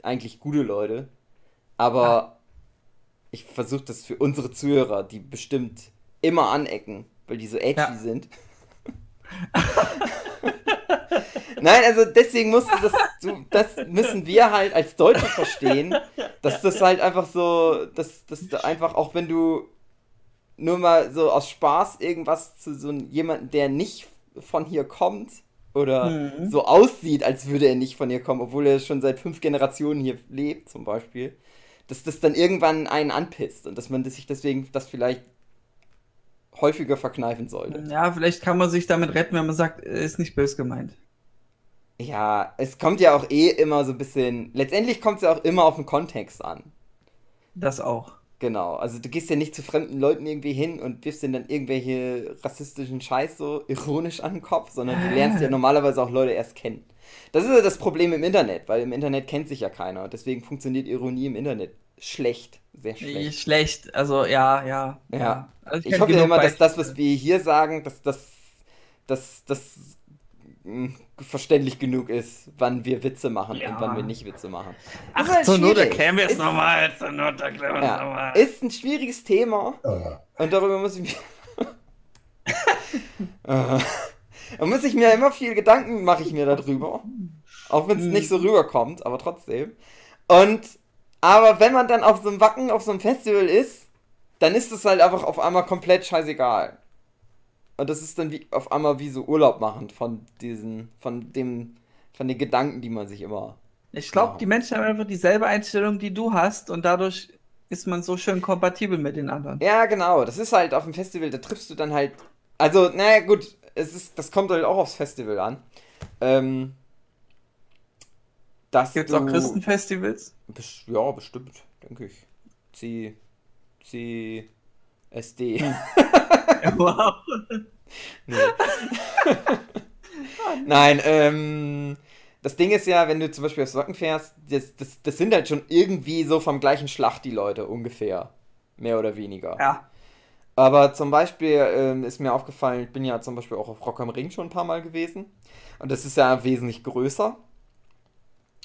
eigentlich gute Leute, aber Ja. ich versuche das für unsere Zuhörer, die bestimmt immer anecken, weil die so edgy Ja. sind. Nein, also deswegen musst du das, du, das müssen wir halt als Deutsche verstehen, dass das halt einfach so, dass, dass du einfach, auch wenn du nur mal so aus Spaß irgendwas zu so jemandem, der nicht von hier kommt oder Mhm. so aussieht, als würde er nicht von hier kommen, obwohl er schon seit fünf Generationen hier lebt, zum Beispiel, dass das dann irgendwann einen anpisst und dass man sich deswegen das vielleicht häufiger verkneifen sollte. Ja, vielleicht kann man sich damit retten, wenn man sagt, ist nicht böse gemeint. Ja, es kommt ja auch eh immer so ein bisschen. Letztendlich kommt es ja auch immer auf den Kontext an. Das auch. Genau. Also du gehst ja nicht zu fremden Leuten irgendwie hin und wirfst denen dann irgendwelche rassistischen Scheiß so ironisch an den Kopf, sondern du lernst ja normalerweise auch Leute erst kennen. Das ist ja das Problem im Internet, weil im Internet kennt sich ja keiner und deswegen funktioniert Ironie im Internet schlecht. Sehr schlecht. Schlecht. Also, ja, ja. Ja. Also, Ich kenn hoffe ja immer, dass das, was wir hier sagen, dass das, dass das mh, verständlich genug ist, wann wir Witze machen Ja. und wann wir nicht Witze machen. Ach, ist halt zur Not erklären wir es Ist- nochmal. Zur Not erklären wir es Ja, nochmal. ist ein schwieriges Thema und darüber muss ich mir. Da muss ich mir immer viel Gedanken mache ich mir darüber. Auch wenn es nicht so rüberkommt, aber trotzdem. Und aber wenn man dann auf so einem Wacken, auf so einem Festival ist, dann ist es halt einfach auf einmal komplett scheißegal. Und das ist dann wie auf einmal wie so Urlaub machen von diesen, von dem, von den Gedanken, die man sich immer. Ich glaube, die Menschen haben einfach dieselbe Einstellung, die du hast und dadurch ist man so schön kompatibel mit den anderen. Ja, genau. Das ist halt auf dem Festival, da triffst du dann halt. Also, naja, gut, es ist, das kommt halt auch aufs Festival an. Ähm, dass Gibt es du, auch Christenfestivals? Ja, bestimmt, denke ich. C. C. SD. wow. Nee. Nein, ähm, das Ding ist ja, wenn du zum Beispiel aufs Wacken fährst, das, das, das sind halt schon irgendwie so vom gleichen Schlag die Leute, ungefähr. Mehr oder weniger. Ja. Aber zum Beispiel ähm, ist mir aufgefallen, ich bin ja zum Beispiel auch auf Rock am Ring schon ein paar Mal gewesen. Und das ist ja wesentlich größer.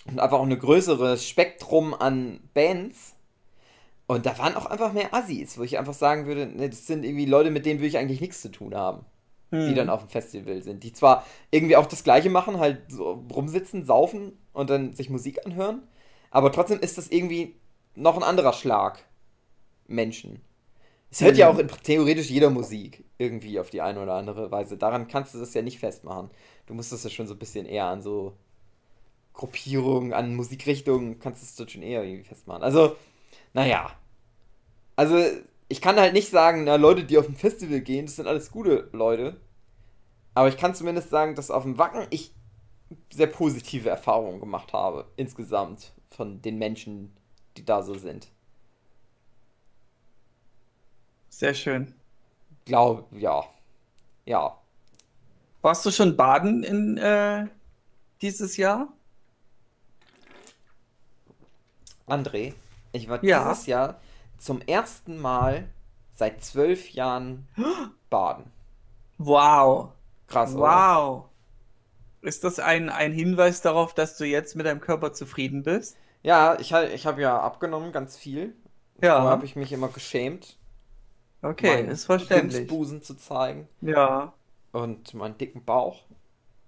Und einfach auch ein größeres Spektrum an Bands. Und da waren auch einfach mehr Assis, wo ich einfach sagen würde, ne, das sind irgendwie Leute, mit denen würde ich eigentlich nichts zu tun haben, die Hm. dann auf dem Festival sind. Die zwar irgendwie auch das Gleiche machen, halt so rumsitzen, saufen und dann sich Musik anhören, aber trotzdem ist das irgendwie noch ein anderer Schlag Menschen. Es hört ja auch in theoretisch jeder Musik irgendwie auf die eine oder andere Weise. Daran kannst du das ja nicht festmachen. Du musst das ja schon so ein bisschen eher an so Gruppierungen, an Musikrichtungen, kannst du es dort schon eher irgendwie festmachen. Also, naja. Also, ich kann halt nicht sagen, na, Leute, die auf ein Festival gehen, das sind alles gute Leute. Aber ich kann zumindest sagen, dass auf dem Wacken ich sehr positive Erfahrungen gemacht habe, insgesamt, von den Menschen, die da so sind. Sehr schön. Glaube, ja. Ja. Warst du schon baden in äh, dieses Jahr? André, ich war Ja. dieses Jahr zum ersten Mal seit zwölf Jahren baden. Wow. Krass, oder? Wow. Ist das ein, ein Hinweis darauf, dass du jetzt mit deinem Körper zufrieden bist? Ja, ich, ich habe ja abgenommen, ganz viel. Ja. Vorher habe ich mich immer geschämt, Okay, ist verständlich. Busen zu zeigen Ja. und meinen dicken Bauch.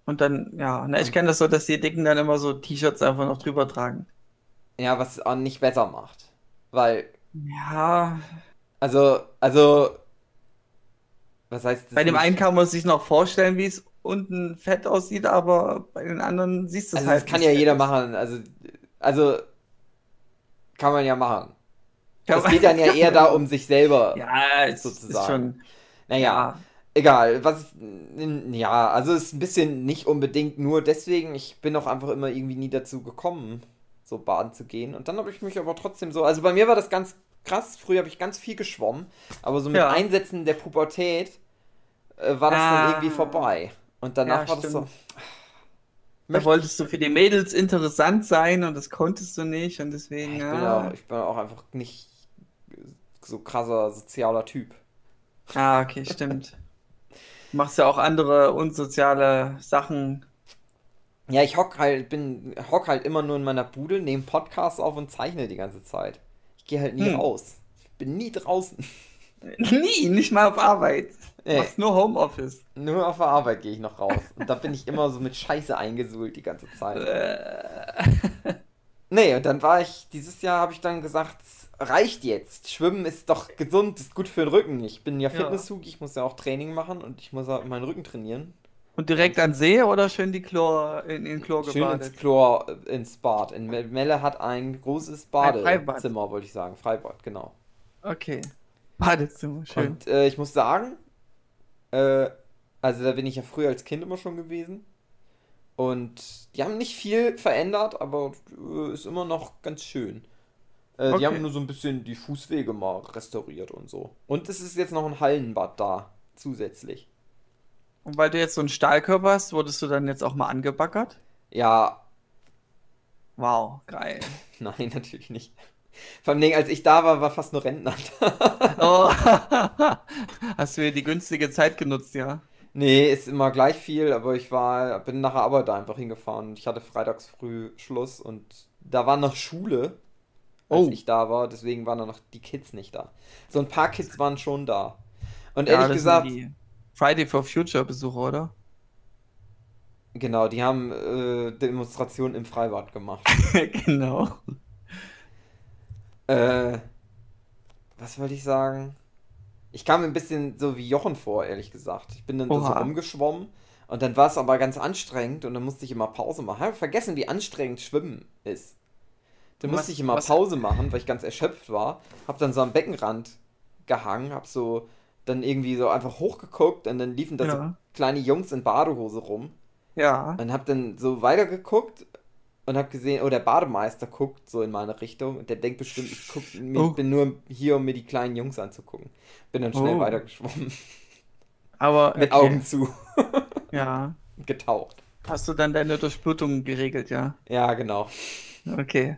Und dann, ja, na, ich kenne das so, dass die Dicken dann immer so T-Shirts einfach noch drüber tragen. Ja, was auch nicht besser macht. Weil, Ja, also, also, was heißt das bei dem nicht? einen kann man sich noch vorstellen, wie es unten fett aussieht, aber bei den anderen siehst du es Also, halt das kann ja jeder machen. Also, also, kann man ja machen. Es geht dann ja eher da um sich selber. Ja, es sozusagen. ist schon. Naja, Ja. egal. Was, ja, also es ist ein bisschen nicht unbedingt nur deswegen. Ich bin auch einfach immer irgendwie nie dazu gekommen, so baden zu gehen. Und dann habe ich mich aber trotzdem so. Also bei mir war das ganz krass. Früher habe ich ganz viel geschwommen. Aber so mit Ja. Einsätzen der Pubertät äh, war das Ah. dann irgendwie vorbei. Und danach Ja, war das so. stimmt. Da wolltest du für die Mädels interessant sein und das konntest du nicht und deswegen. Ich bin, ja. auch, ich bin auch einfach nicht so krasser sozialer Typ. Ah, okay, stimmt. Du machst ja auch andere unsoziale Sachen. Ja, ich hock halt, bin, hock halt immer nur in meiner Bude, nehme Podcasts auf und zeichne die ganze Zeit. Ich gehe halt nie Hm. raus. Ich bin nie draußen. Nie, nicht mal auf Arbeit. Du Nee. machst nur Homeoffice. Nur auf der Arbeit gehe ich noch raus. Und da bin ich immer so mit Scheiße eingesuhlt die ganze Zeit. Äh, Nee, und dann war ich, dieses Jahr habe ich dann gesagt, es reicht jetzt. Schwimmen ist doch gesund, ist gut für den Rücken. Ich bin ja Ja. Fitnesssugi, ich muss ja auch Training machen und ich muss auch meinen Rücken trainieren. Und direkt an See oder schön die Chlor, in, in Chlor Schön gebadet? ins Chlor, äh, ins Bad. In Me- Melle hat ein großes. Badezimmer, wollte ich sagen. Freibad, genau. Okay. Badezimmer, schön. Und äh, ich muss sagen, äh, also da bin ich ja früher als Kind immer schon gewesen. Und die haben nicht viel verändert, aber äh, ist immer noch ganz schön. Äh, Okay. Die haben nur so ein bisschen die Fußwege mal restauriert und so. Und es ist jetzt noch ein Hallenbad da, zusätzlich. Und weil du jetzt so einen Stahlkörper hast, wurdest du dann jetzt auch mal angebackert? Ja, Wow, geil. nein, natürlich nicht. Vor allem, als ich da war, war fast nur Rentner da. Oh. Hast du hier die günstige Zeit genutzt, ja? Nee, ist immer gleich viel, aber ich war, bin nach der Arbeit da einfach hingefahren. Ich hatte freitags früh Schluss und da war noch Schule, als Oh. ich da war, deswegen waren da noch die Kids nicht da. So ein paar Kids waren schon da. Und Ja, ehrlich das gesagt, die Friday for Future Besucher, oder? genau, die haben äh, Demonstrationen im Freibad gemacht. genau. äh, was wollte ich sagen? Ich kam mir ein bisschen so wie Jochen vor, ehrlich gesagt. Ich bin dann da so Oha. rumgeschwommen und dann war es aber ganz anstrengend und dann musste ich immer Pause machen. Hab vergessen, wie anstrengend Schwimmen ist. Dann Was- musste ich immer was- Pause machen, weil ich ganz erschöpft war. Hab dann so am Beckenrand gehangen, hab so dann irgendwie so einfach hochgeguckt und dann liefen da so Ja. kleine Jungs in Badehose rum. Ja. Und hab dann so weitergeguckt und hab gesehen, oh, der Bademeister guckt so in meine Richtung und der denkt bestimmt, ich guck, Oh. bin nur hier, um mir die kleinen Jungs anzugucken. Bin dann schnell Oh. weitergeschwommen. Aber Mit okay. Augen zu. Ja. Getaucht. Hast du dann deine Durchblutung geregelt, ja? Ja, genau. Okay.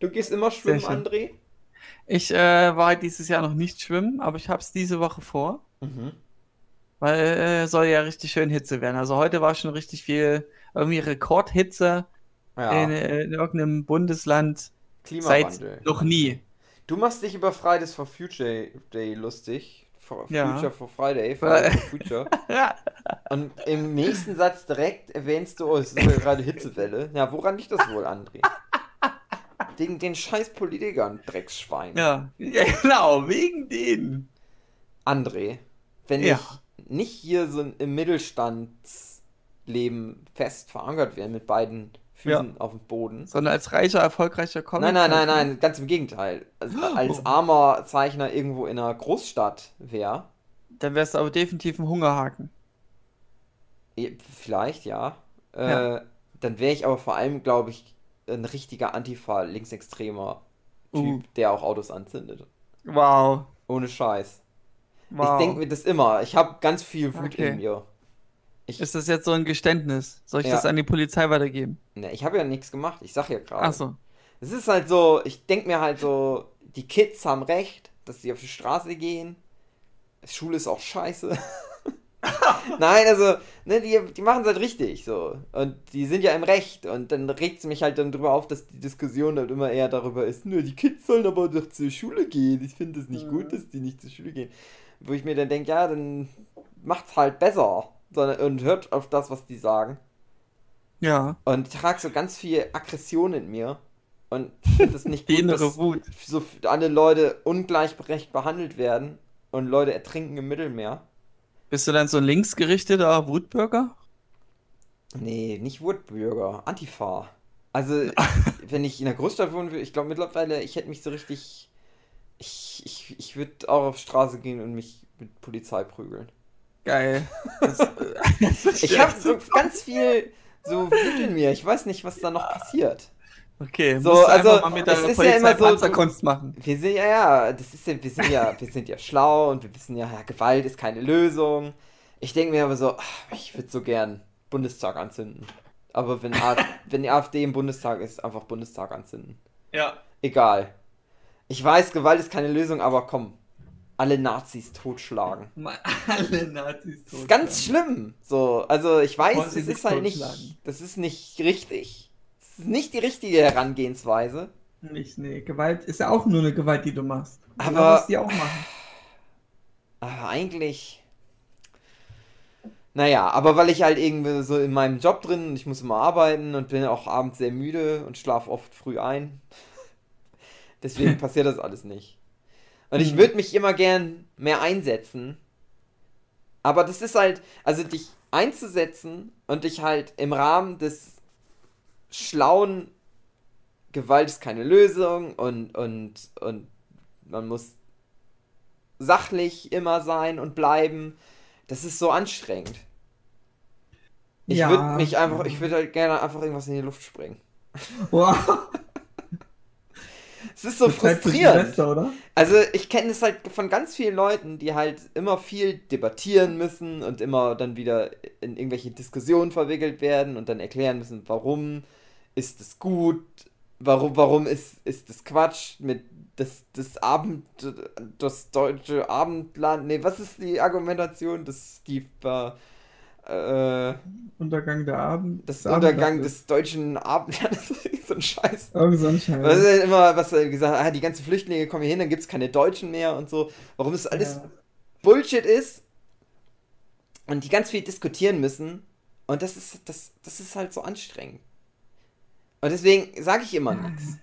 Du gehst immer schwimmen. André? Ich äh, war dieses Jahr noch nicht schwimmen, aber ich habe es diese Woche vor, Mhm. weil äh, soll ja richtig schön Hitze werden. Also heute war schon richtig viel, irgendwie Rekordhitze Ja, in, äh, in irgendeinem Bundesland seit Klimawandel. noch nie. Du machst dich über Fridays for Future Day lustig. For, Ja. Future for Friday, Friday for Future. Und im nächsten Satz direkt erwähnst du, oh, es ist gerade Hitzewelle. Ja, woran liegt das wohl, André? Wegen den scheiß Politikern, Drecksschwein. Ja, ja genau, wegen denen. André, wenn Ja. ich nicht hier so im Mittelstandsleben fest verankert wäre mit beiden Füßen auf dem Boden. Sondern als reicher, erfolgreicher Comic. Nein, nein, nein, nein, ganz im Gegenteil. Also, als armer Zeichner irgendwo in einer Großstadt wäre, Dann wärst du aber definitiv ein Hungerhaken. vielleicht ja, äh, Ja. dann wäre ich aber vor allem, glaube ich, ein richtiger Antifa-linksextremer Typ, Uh. der auch Autos anzündet. Wow. Ohne Scheiß. wow. Ich denke mir das immer. Ich habe ganz viel Wut Okay. in mir. Ich, Ist das jetzt so ein Geständnis? Soll ich Ja. das an die Polizei weitergeben? ne, ich habe ja nichts gemacht. Ich sag ja gerade. Achso. Es ist halt so, ich denke mir halt so, die Kids haben recht, dass sie auf die Straße gehen. Schule ist auch scheiße. Nein, also, ne, die, die machen es halt richtig, so. Und die sind ja im Recht. Und dann regt es mich halt dann drüber auf, dass die Diskussion halt immer eher darüber ist, nur die Kids sollen aber doch zur Schule gehen. Ich finde es nicht gut, dass die nicht zur Schule gehen. Wo ich mir dann denke, ja, dann macht's halt besser. Sondern, und hört auf das, was die sagen. Ja. Und ich trage so ganz viel Aggression in mir. Und finde es nicht gut, innere dass Wut. so alle Leute ungleichberechtigt behandelt werden und Leute ertrinken im Mittelmeer. Bist du dann so ein linksgerichteter Wutbürger? Nee, nicht Wutbürger, Antifa. Also, wenn ich in der Großstadt wohnen würde, ich glaube mittlerweile, ich hätte mich so richtig. Ich, ich, ich würde auch auf die Straße gehen und mich mit Polizei prügeln. Geil. Das, das Ich habe so ganz viel so Wut in mir. Ich weiß nicht, was da noch passiert. Okay, So, also, mal mit es ist ja immer so, Panzerkunst machen. Wir sind ja, ja, das ist ja, wir sind ja, wir sind ja schlau und wir wissen ja, ja Gewalt ist keine Lösung. Ich denke mir aber so, ach, ich würde so gern Bundestag anzünden. Aber wenn, wenn die AfD im Bundestag ist, einfach Bundestag anzünden. Ja. Egal. Ich weiß, Gewalt ist keine Lösung, aber komm. Alle Nazis totschlagen. Alle Nazis Das ist ganz schlimm. So, also ich weiß, das Vorsichtig ist halt nicht, totschlagen. das ist nicht richtig. Das ist nicht die richtige Herangehensweise. Nicht, nee. Gewalt ist ja auch nur eine Gewalt, die du machst. Aber- Du musst die auch machen. Aber eigentlich. Naja, aber weil ich halt irgendwie so in meinem Job drin, ich muss immer arbeiten und bin auch abends sehr müde und schlafe oft früh ein. Deswegen passiert das alles nicht. Und ich Mhm. würde mich immer gern mehr einsetzen. Aber das ist halt, also dich einzusetzen und dich halt im Rahmen des schlauen Gewalt ist keine Lösung und, und, und man muss sachlich immer sein und bleiben. Das ist so anstrengend. Ich Ja. würde mich einfach, ich würde halt gerne einfach irgendwas in die Luft springen. Boah, Es ist so das frustrierend. Silvester, oder? Also ich kenne es halt von ganz vielen Leuten, die halt immer viel debattieren müssen und immer dann wieder in irgendwelche Diskussionen verwickelt werden und dann erklären müssen, warum ist es gut, warum, warum ist, ist das Quatsch mit das, das Abend, das deutsche Abendland, nee, was ist die Argumentation, das die äh, Untergang der Abend. das des Untergang des deutschen Abendlandes, so ein Scheiß. Irgend so ein Scheiß. Was ist immer, was er gesagt hat, ah, die ganzen Flüchtlinge kommen hier hin, dann gibt es keine Deutschen mehr und so. Warum das alles Ja. Bullshit ist und die ganz viel diskutieren müssen. Und das ist, das, das ist halt so anstrengend. Und deswegen sage ich immer nichts.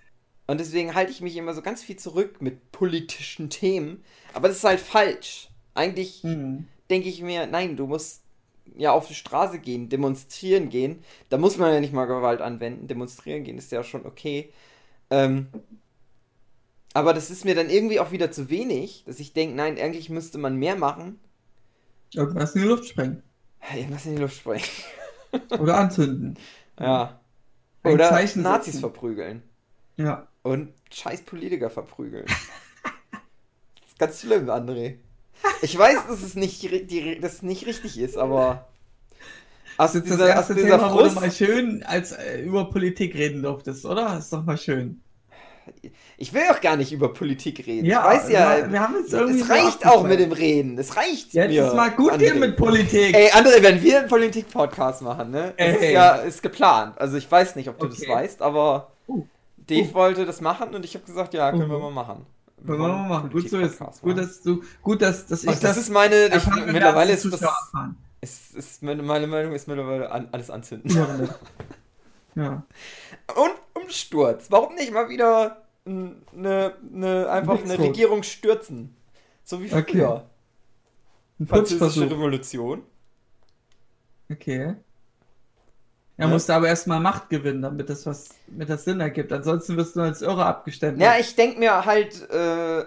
Und deswegen halte ich mich immer so ganz viel zurück mit politischen Themen. Aber das ist halt falsch. Eigentlich Hm. denke ich mir, nein, du musst ja auf die Straße gehen, demonstrieren gehen. Da muss man ja nicht mal Gewalt anwenden. Demonstrieren gehen ist ja schon okay. Ähm, aber das ist mir dann irgendwie auch wieder zu wenig, dass ich denke, nein, eigentlich müsste man mehr machen. Irgendwas in die Luft sprengen. Irgendwas in die Luft sprengen. Oder anzünden. Ja. Ein Oder Zeichen Nazis setzen. verprügeln. Ja. Und scheiß Politiker verprügeln. das ist ganz schlimm, André. Ich weiß, dass es nicht, die, dass es nicht richtig ist, aber aus Das ist das dieser, aus erste dieser Thema, wo du Frust, mal schön als, äh, über Politik reden durftest, oder? Ist doch mal schön. Ich will auch gar nicht über Politik reden. Ja, ich weiß ja, wir- wir haben jetzt irgendwie es so reicht auch mit dem Reden. Es reicht Jetzt mir. ist mal gut André. hier mit Politik. Ey, André, wenn wir einen Politik-Podcast machen, ne? Das ist ja ist geplant. Also ich weiß nicht, ob du das Okay. weißt, aber Uh. Dave Uh. wollte das machen und ich habe gesagt, ja, können wir Uh. mal machen. Wollen wir mal machen. Gut wissen. Politik-Podcast Gut, dass du, gut, dass, dass ich Und das ist meine, ich, mittlerweile ist das, ist, ist meine, meine Meinung ist mittlerweile an, alles anzünden. Ja. ja. Und Umsturz. Warum nicht mal wieder eine, eine, einfach eine. Regierung stürzen? So wie Okay. früher. Ein Französische. Revolution. Okay. Er Ja. musste aber erstmal Macht gewinnen, damit das was mit das Sinn ergibt. Ansonsten wirst du als Irre abgestempelt. Ja, ich denke mir halt, äh,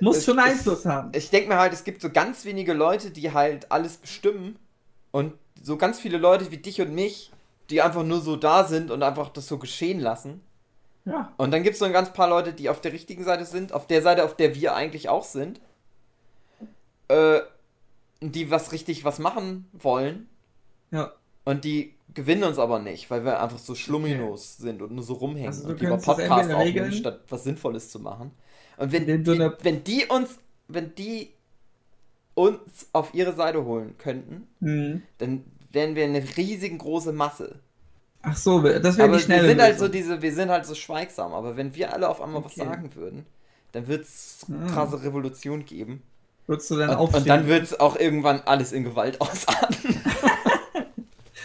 Muss es- schon es- Einfluss haben. ich denke mir halt, es gibt so ganz wenige Leute, die halt alles bestimmen. Und so ganz viele Leute wie dich und mich, die einfach nur so da sind und einfach das so geschehen lassen. Ja. Und dann gibt es so ein ganz paar Leute, die auf der richtigen Seite sind, auf der Seite, auf der wir eigentlich auch sind. Äh, die was richtig was machen wollen. Ja. Und die gewinnen uns aber nicht, weil wir einfach so schlumminos sind und nur so rumhängen Also und lieber könntest es Podcast entweder aufnehmen, statt was Sinnvolles zu machen. Und wenn, die, eine- wenn die uns, wenn die uns auf ihre Seite holen könnten, Hm. dann wären wir eine riesengroße Masse. Ach so, das wäre die schnelle wir sind halt so diese, wir sind halt so schweigsam. Aber wenn wir alle auf einmal was Okay. sagen würden, dann wird es Ah. krasse Revolution geben. Würdest du dann Und, aufstehen? und dann wird es auch irgendwann alles in Gewalt ausarten.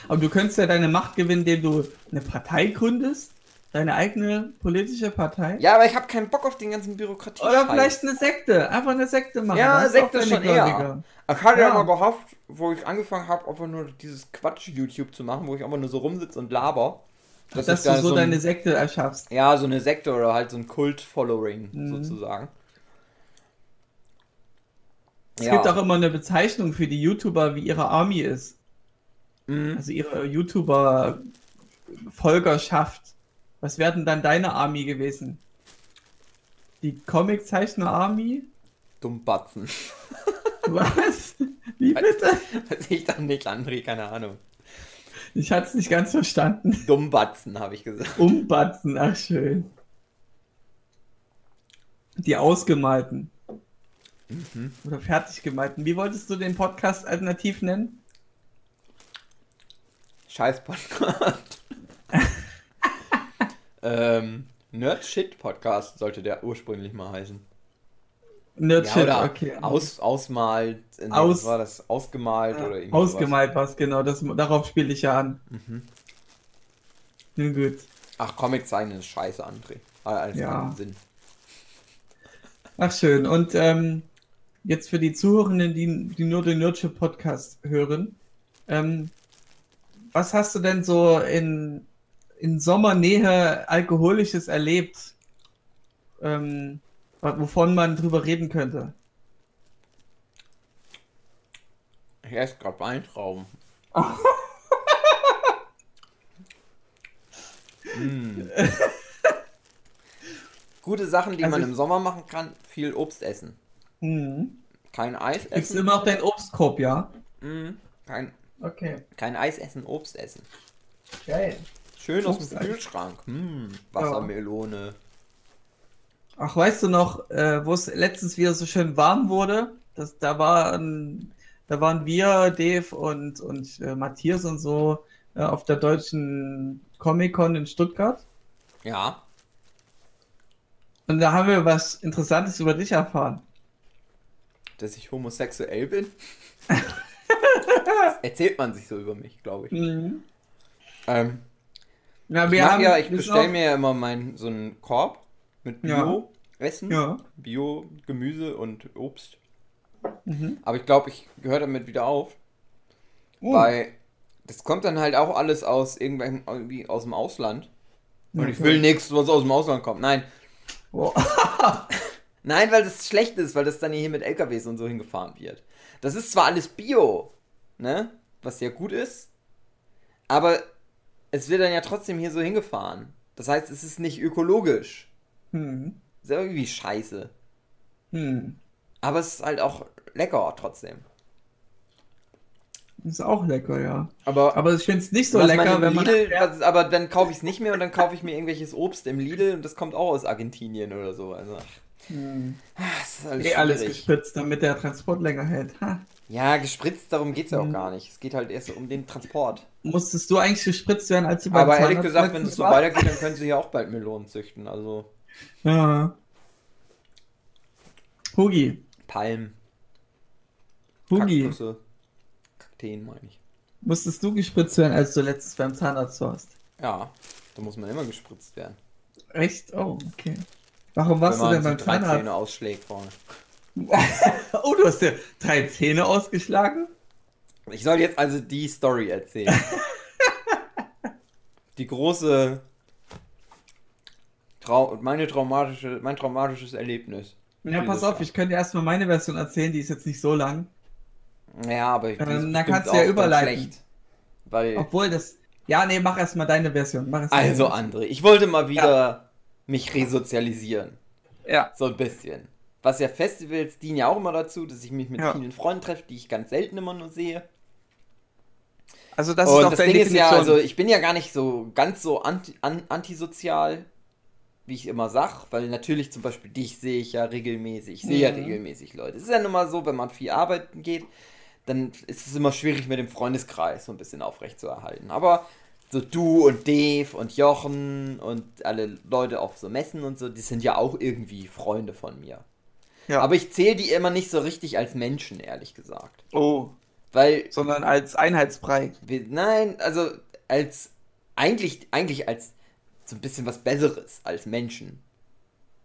Aber du könntest ja deine Macht gewinnen, indem du eine Partei gründest. Deine eigene politische Partei. ja, aber ich habe keinen Bock auf den ganzen Bürokratie. Oder vielleicht eine Sekte. Einfach eine Sekte machen. Ja, du Sekte schon eher. Ich hatte ja mal gehofft, wo ich angefangen habe, einfach nur dieses Quatsch-YouTube zu machen, wo ich einfach nur so rumsitze und laber. Dass, ich du da so ein- deine Sekte erschaffst. Ja, so eine Sekte oder halt so ein Kult-Following Mhm. sozusagen. Es Ja. gibt auch immer eine Bezeichnung für die YouTuber, wie ihre Army ist. Mhm. Also ihre YouTuber-Folgerschaft. Was wäre denn dann deine Army gewesen? Die Comiczeichner-Army? Dummbatzen. Was? Wie bitte? Weiß ich dann nicht, André, keine Ahnung. Ich hatte es nicht ganz verstanden. Dummbatzen, habe ich gesagt. Umbatzen, ach schön. Die Ausgemalten. Mhm. Oder fertig gemalten. Wie wolltest du den Podcast alternativ nennen? Scheiß Podcast. ähm, Nerd Shit Podcast sollte der ursprünglich mal heißen. Nerd Ja, Shit, oder okay. aus, ausmalt. Nee, Aus- was war das? Ausgemalt Ja, oder irgendwie Ausgemalt was, genau. Das, darauf spiele ich ja an. Mhm. Nun gut. Ach, Comic zeichnen ist scheiße, André. Äh, Alles Ja. Sinn. Ach schön. Und ähm, jetzt für die Zuhörenden, die, die nur den Nerdship Podcast hören, ähm, was hast du denn so in, in Sommernähe Alkoholisches erlebt, ähm, wovon man drüber reden könnte? Ich esse gerade Weintrauben. mm. Gute Sachen, die Also man im Sommer machen kann. Viel Obst essen. Mhm. Kein Eis Gibst essen. du immer noch deinen Obstkorb, ja? Mm. Kein, Okay. kein Eis essen, Obst essen. Geil. Schön aus dem. Kühlschrank. Mm. Wassermelone. Ach, weißt du noch, äh, wo es letztens wieder so schön warm wurde? Das, da waren, da waren wir, Dave und, und äh, Matthias und so äh, auf der deutschen Comic-Con in Stuttgart. Ja. Und da haben wir was Interessantes über dich erfahren. Dass ich homosexuell bin. erzählt man sich so über mich, glaube ich. Mhm. Ähm, Ja, ich wir mach haben, ja, ich bestelle mir ja immer meinen so einen Korb mit. Bio-Essen. Ja. Bio-Gemüse und Obst. Mhm. Aber ich glaube, ich gehöre damit wieder auf. Oh. Weil das kommt dann halt auch alles aus irgendwelchen, irgendwie aus dem Ausland. Und Ja, ich will nichts, was aus dem Ausland kommt. Nein. Oh. Nein, weil das schlecht ist, weil das dann hier mit LKWs und so hingefahren wird. Das ist zwar alles Bio, ne? Was ja gut ist. Aber es wird dann ja trotzdem hier so hingefahren. Das heißt, es ist nicht ökologisch. Hm. Ist ja irgendwie scheiße. Hm. Aber es ist halt auch lecker trotzdem. Ist auch lecker, ja. Aber, Aber ich finde es nicht so lecker, man wenn man. Lidl, was, aber dann kaufe ich es nicht mehr und dann kaufe ich mir irgendwelches Obst im Lidl und das kommt auch aus Argentinien oder so. Also, Hm. das ist alles, Eh alles gespritzt, damit der Transport länger hält. Ha. Ja, gespritzt, darum geht es ja auch Mhm. gar nicht. Es geht halt erst um den Transport. Musstest du eigentlich gespritzt werden, als du beim Aber ehrlich gesagt, wenn es so weitergeht, dann können sie hier auch bald Melonen züchten. Also Ja. Hugi, Palmen, Hugi, Kaktusse, Kakteen meine ich. musstest du gespritzt werden, als du letztens beim Zahnarzt warst? Ja, da muss man immer gespritzt werden. Echt? Oh, okay. Warum warst du denn beim so drei Zähne Zahnarzt? ausschlägt vorne. Oh, du hast dir drei Zähne ausgeschlagen? Ich soll jetzt also die Story erzählen. die große Trau meine traumatische, mein traumatisches Erlebnis. Ja, pass auf, Jahr. ich könnte dir erstmal meine Version erzählen, die ist jetzt nicht so lang. Ja, aber ich Ähm, dann kannst du ja überleiten. schlecht. Weil Obwohl das. Ja, nee, mach erstmal deine Version. Mach erst also deine André, ich wollte mal wieder mich resozialisieren. Ja. So ein bisschen. Was ja Festivals dienen ja auch immer dazu, dass ich mich mit Ja. vielen Freunden treffe, die ich ganz selten immer nur sehe. Also, das und ist auch das Ding ist ja, Definition. also ich bin ja gar nicht so ganz so anti, an, antisozial, wie ich immer sag, weil natürlich zum Beispiel dich sehe ich ja regelmäßig. Ich sehe ja Mhm. regelmäßig Leute. Es ist ja nun mal so, wenn man viel arbeiten geht, dann ist es immer schwierig mit dem Freundeskreis so ein bisschen aufrechtzuerhalten. Aber so du und Dave und Jochen und alle Leute auf so Messen und so, die sind ja auch irgendwie Freunde von mir. ja. Aber ich zähle die immer nicht so richtig als Menschen, ehrlich gesagt. oh, Weil sondern als Einheitsbrei. wir, nein, also als eigentlich, eigentlich als so ein bisschen was Besseres als Menschen.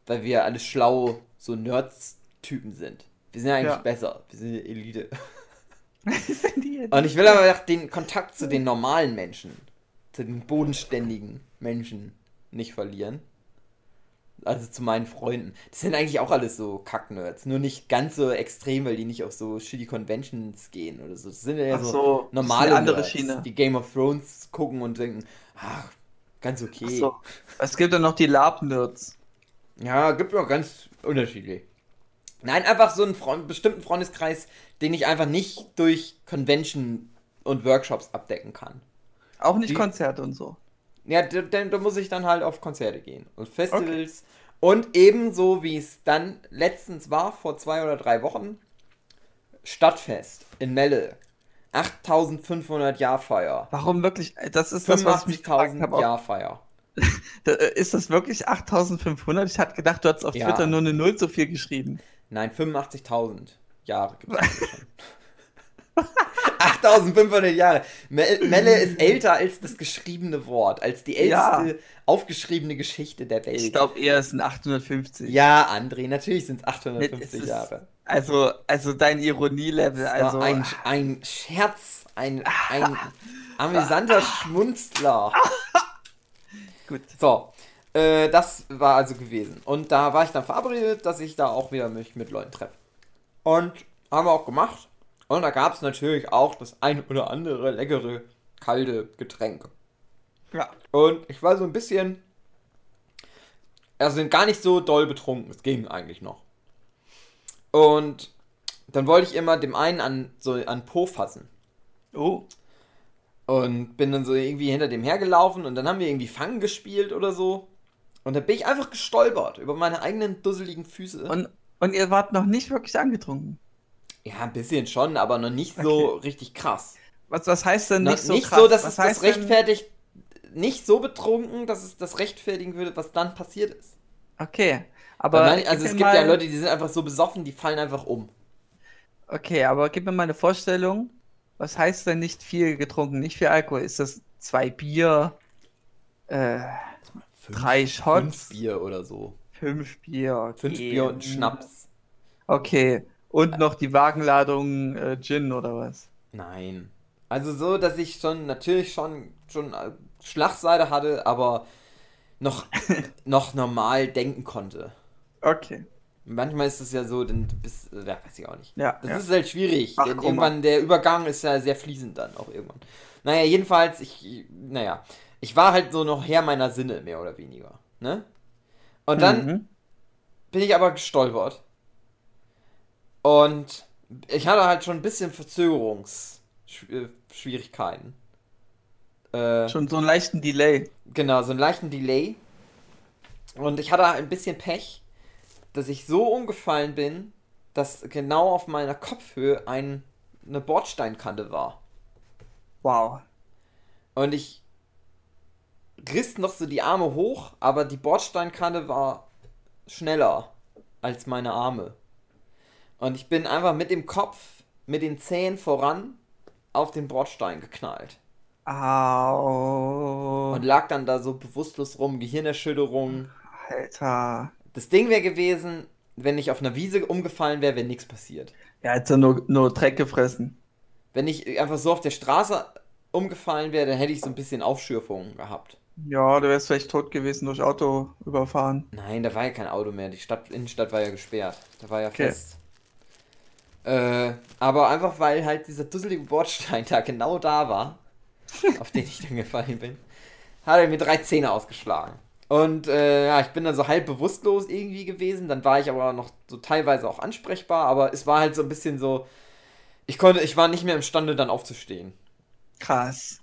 Weil wir alle schlau so Nerds-Typen sind. Wir sind ja eigentlich Ja. besser. Wir sind Elite. Sind die jetzt- Und ich will aber den Kontakt zu den normalen Menschen, den bodenständigen Menschen nicht verlieren. Also zu meinen Freunden. Das sind eigentlich auch alles so Kacknerds. Nur nicht ganz so extrem, weil die nicht auf so shitty Conventions gehen oder so. Das sind ja so, so, normale andere Nerds, Schiene. die Game of Thrones gucken und denken, ach, ganz okay. So. Es gibt dann noch die Lab-Nerds. Ja, gibt auch ganz unterschiedlich. Nein, einfach so einen Freund, bestimmten Freundeskreis, den ich einfach nicht durch Convention und Workshops abdecken kann. Auch nicht Die- Konzerte und so. Ja, denn da muss ich dann halt auf Konzerte gehen und Festivals. Und ebenso wie es dann letztens war, vor zwei oder drei Wochen, Stadtfest in Melle. 8500 Jahrfeier. Warum wirklich? Das ist das, was ich mich gefragt 85.000 habe. Jahrfeier. Äh, Ist das wirklich 8500? Ich hatte gedacht, du hast auf Ja. Twitter nur eine Null so viel geschrieben. Nein, 85.000 Jahre. 8500 Jahre. Me- Melle ist älter als das geschriebene Wort, als die älteste Ja. aufgeschriebene Geschichte der Welt. Ich glaube eher, es sind 850. ja, André, natürlich sind es Es 850 ist- Jahre. Also, also dein Ironielevel, also. ein, ein Scherz, ein, ein amüsanter Schmunzler. Gut. So, äh, das war also gewesen. Und da war ich dann verabredet, dass ich da auch wieder mich mit Leuten treffe. Und haben wir auch gemacht. Und da gab es natürlich auch das ein oder andere leckere, kalte Getränk. Ja. Und ich war so ein bisschen. Also sind gar nicht so doll betrunken. Es ging eigentlich noch. Und dann wollte ich immer dem einen an so an Po fassen. Oh. Und bin dann so irgendwie hinter dem hergelaufen und dann haben wir irgendwie Fangen gespielt oder so. Und dann bin ich einfach gestolpert über meine eigenen dusseligen Füße. Und, und ihr wart noch nicht wirklich angetrunken. Ja, ein bisschen schon, aber noch nicht so richtig krass. Was, was heißt denn nicht nicht so so, krass? dass was es das denn- rechtfertigt, nicht so betrunken, dass es das rechtfertigen würde, was dann passiert ist. Okay. Aber man, also es gibt mal, ja Leute, die sind einfach so besoffen, die fallen einfach um. Okay, aber gib mir mal eine Vorstellung. Was heißt denn nicht viel getrunken, nicht viel Alkohol? Ist das zwei Bier, äh, Fünf, drei Shots, Fünf Bier oder so. fünf Bier, okay. Fünf Bier und Schnaps. Okay. Und noch die Wagenladung äh, Gin oder was? Nein. Also so, dass ich schon, natürlich schon, schon äh, Schlagseite hatte, aber noch, noch normal denken konnte. Okay. Manchmal ist es ja so, denn du bist, äh, ja, weiß ich auch nicht. Ja. Das ja. ist halt schwierig. Ach, denn irgendwann, der Übergang ist ja sehr fließend dann auch irgendwann. Naja, jedenfalls, ich, naja, ich war halt so noch Herr meiner Sinne, mehr oder weniger. Ne? Und dann Mhm. bin ich aber gestolpert. Und ich hatte halt schon ein bisschen Verzögerungsschwierigkeiten. Äh, Schon so einen leichten Delay. Genau, so einen leichten Delay. Und ich hatte ein bisschen Pech, dass ich so umgefallen bin, dass genau auf meiner Kopfhöhe ein, eine Bordsteinkante war. Wow. Und ich riss noch so die Arme hoch, aber die Bordsteinkante war schneller als meine Arme. Und ich bin einfach mit dem Kopf, mit den Zähnen voran auf den Bordstein geknallt. Au. Und lag dann da so bewusstlos rum, Gehirnerschütterung. Alter. Das Ding wäre gewesen, wenn ich auf einer Wiese umgefallen wäre, wäre nichts passiert. Er hat ja nur, nur Dreck gefressen. Wenn ich einfach so auf der Straße umgefallen wäre, dann hätte ich so ein bisschen Aufschürfungen gehabt. Ja, du wärst vielleicht tot gewesen durch Auto überfahren. Nein, da war ja kein Auto mehr. Die Stadt, Innenstadt war ja gesperrt. Da war ja Okay. fest. Äh, aber einfach weil halt dieser dusselige Bordstein da genau da war, auf den ich dann gefallen bin, hat er mir drei Zähne ausgeschlagen. Und äh, ja, ich bin dann so halb bewusstlos irgendwie gewesen. Dann war ich aber noch so teilweise auch ansprechbar, aber es war halt so ein bisschen so. Ich konnte, ich war nicht mehr imstande, dann aufzustehen. Krass.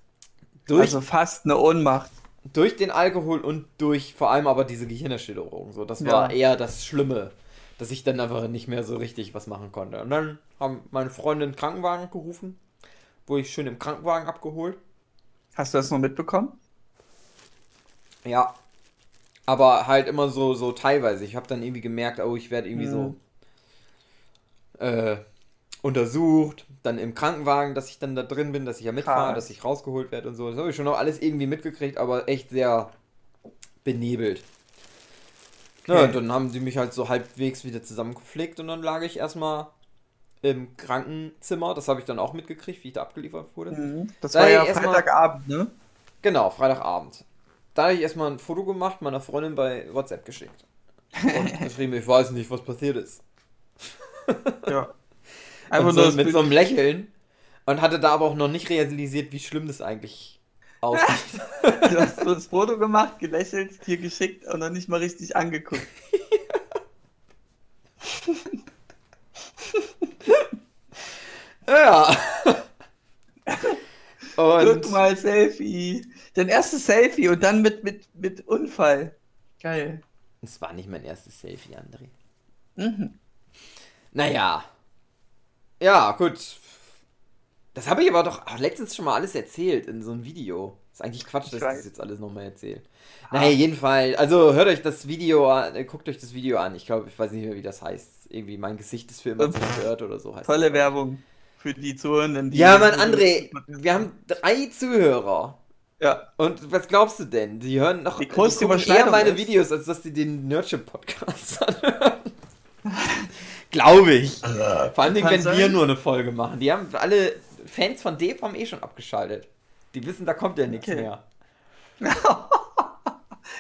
Durch, Also fast eine Ohnmacht. durch den Alkohol und durch vor allem aber diese Gehirnerschütterung. So, das Ja. war eher das Schlimme, dass ich dann einfach nicht mehr so richtig was machen konnte. Und dann haben meine Freunde einen Krankenwagen gerufen, wurde ich schön im Krankenwagen abgeholt. Hast du das noch mitbekommen? Ja. Aber halt immer so, so teilweise. Ich habe dann irgendwie gemerkt, oh, ich werde irgendwie so äh, untersucht. Dann im Krankenwagen, dass ich dann da drin bin, dass ich ja mitfahre, Krass. dass ich rausgeholt werde und so. Das habe ich schon noch alles irgendwie mitgekriegt, aber echt sehr benebelt. Ja, und dann haben sie mich halt so halbwegs wieder zusammengepflegt und dann lag ich erstmal im Krankenzimmer. Das habe ich dann auch mitgekriegt, wie ich da abgeliefert wurde. Mhm. Das Da war ja erst mal- Freitagabend, ne? Genau, Freitagabend. Da habe ich erstmal ein Foto gemacht, meiner Freundin bei WhatsApp geschickt. Und geschrieben, ich weiß nicht, was passiert ist. Ja. Einfach so, mit so einem Lächeln. Und hatte da aber auch noch nicht realisiert, wie schlimm das eigentlich aussieht. Du hast so das Foto gemacht, gelächelt, hier geschickt und dann nicht mal richtig angeguckt. ja. Und Guck mal, Selfie. Dein erstes Selfie und dann mit, mit, mit Unfall. Geil. es war nicht mein erstes Selfie, André. Mhm. Naja. Ja, gut. Das habe ich aber doch letztens schon mal alles erzählt in so einem Video. Ist eigentlich Quatsch, dass Ich das jetzt alles nochmal erzähle. Naja, jedenfalls, also hört euch das Video an, äh, guckt euch das Video an. Ich glaube, ich weiß nicht mehr, wie das heißt. Irgendwie mein Gesicht ist für immer zerstört oder so heißt Tolle das. Werbung für die Zuhörenden. Die Ja, Mann, André, wir haben drei Zuhörer. Ja, Und was glaubst du denn? Die hören noch die gucken eher meine ist. Videos, als dass die den Nerdship-Podcast anhören. Glaube ich. Vor allem, wenn sein. wir nur eine Folge machen. Die haben alle Fans von Dave haben eh schon abgeschaltet. Die wissen, da kommt ja nichts Okay. mehr.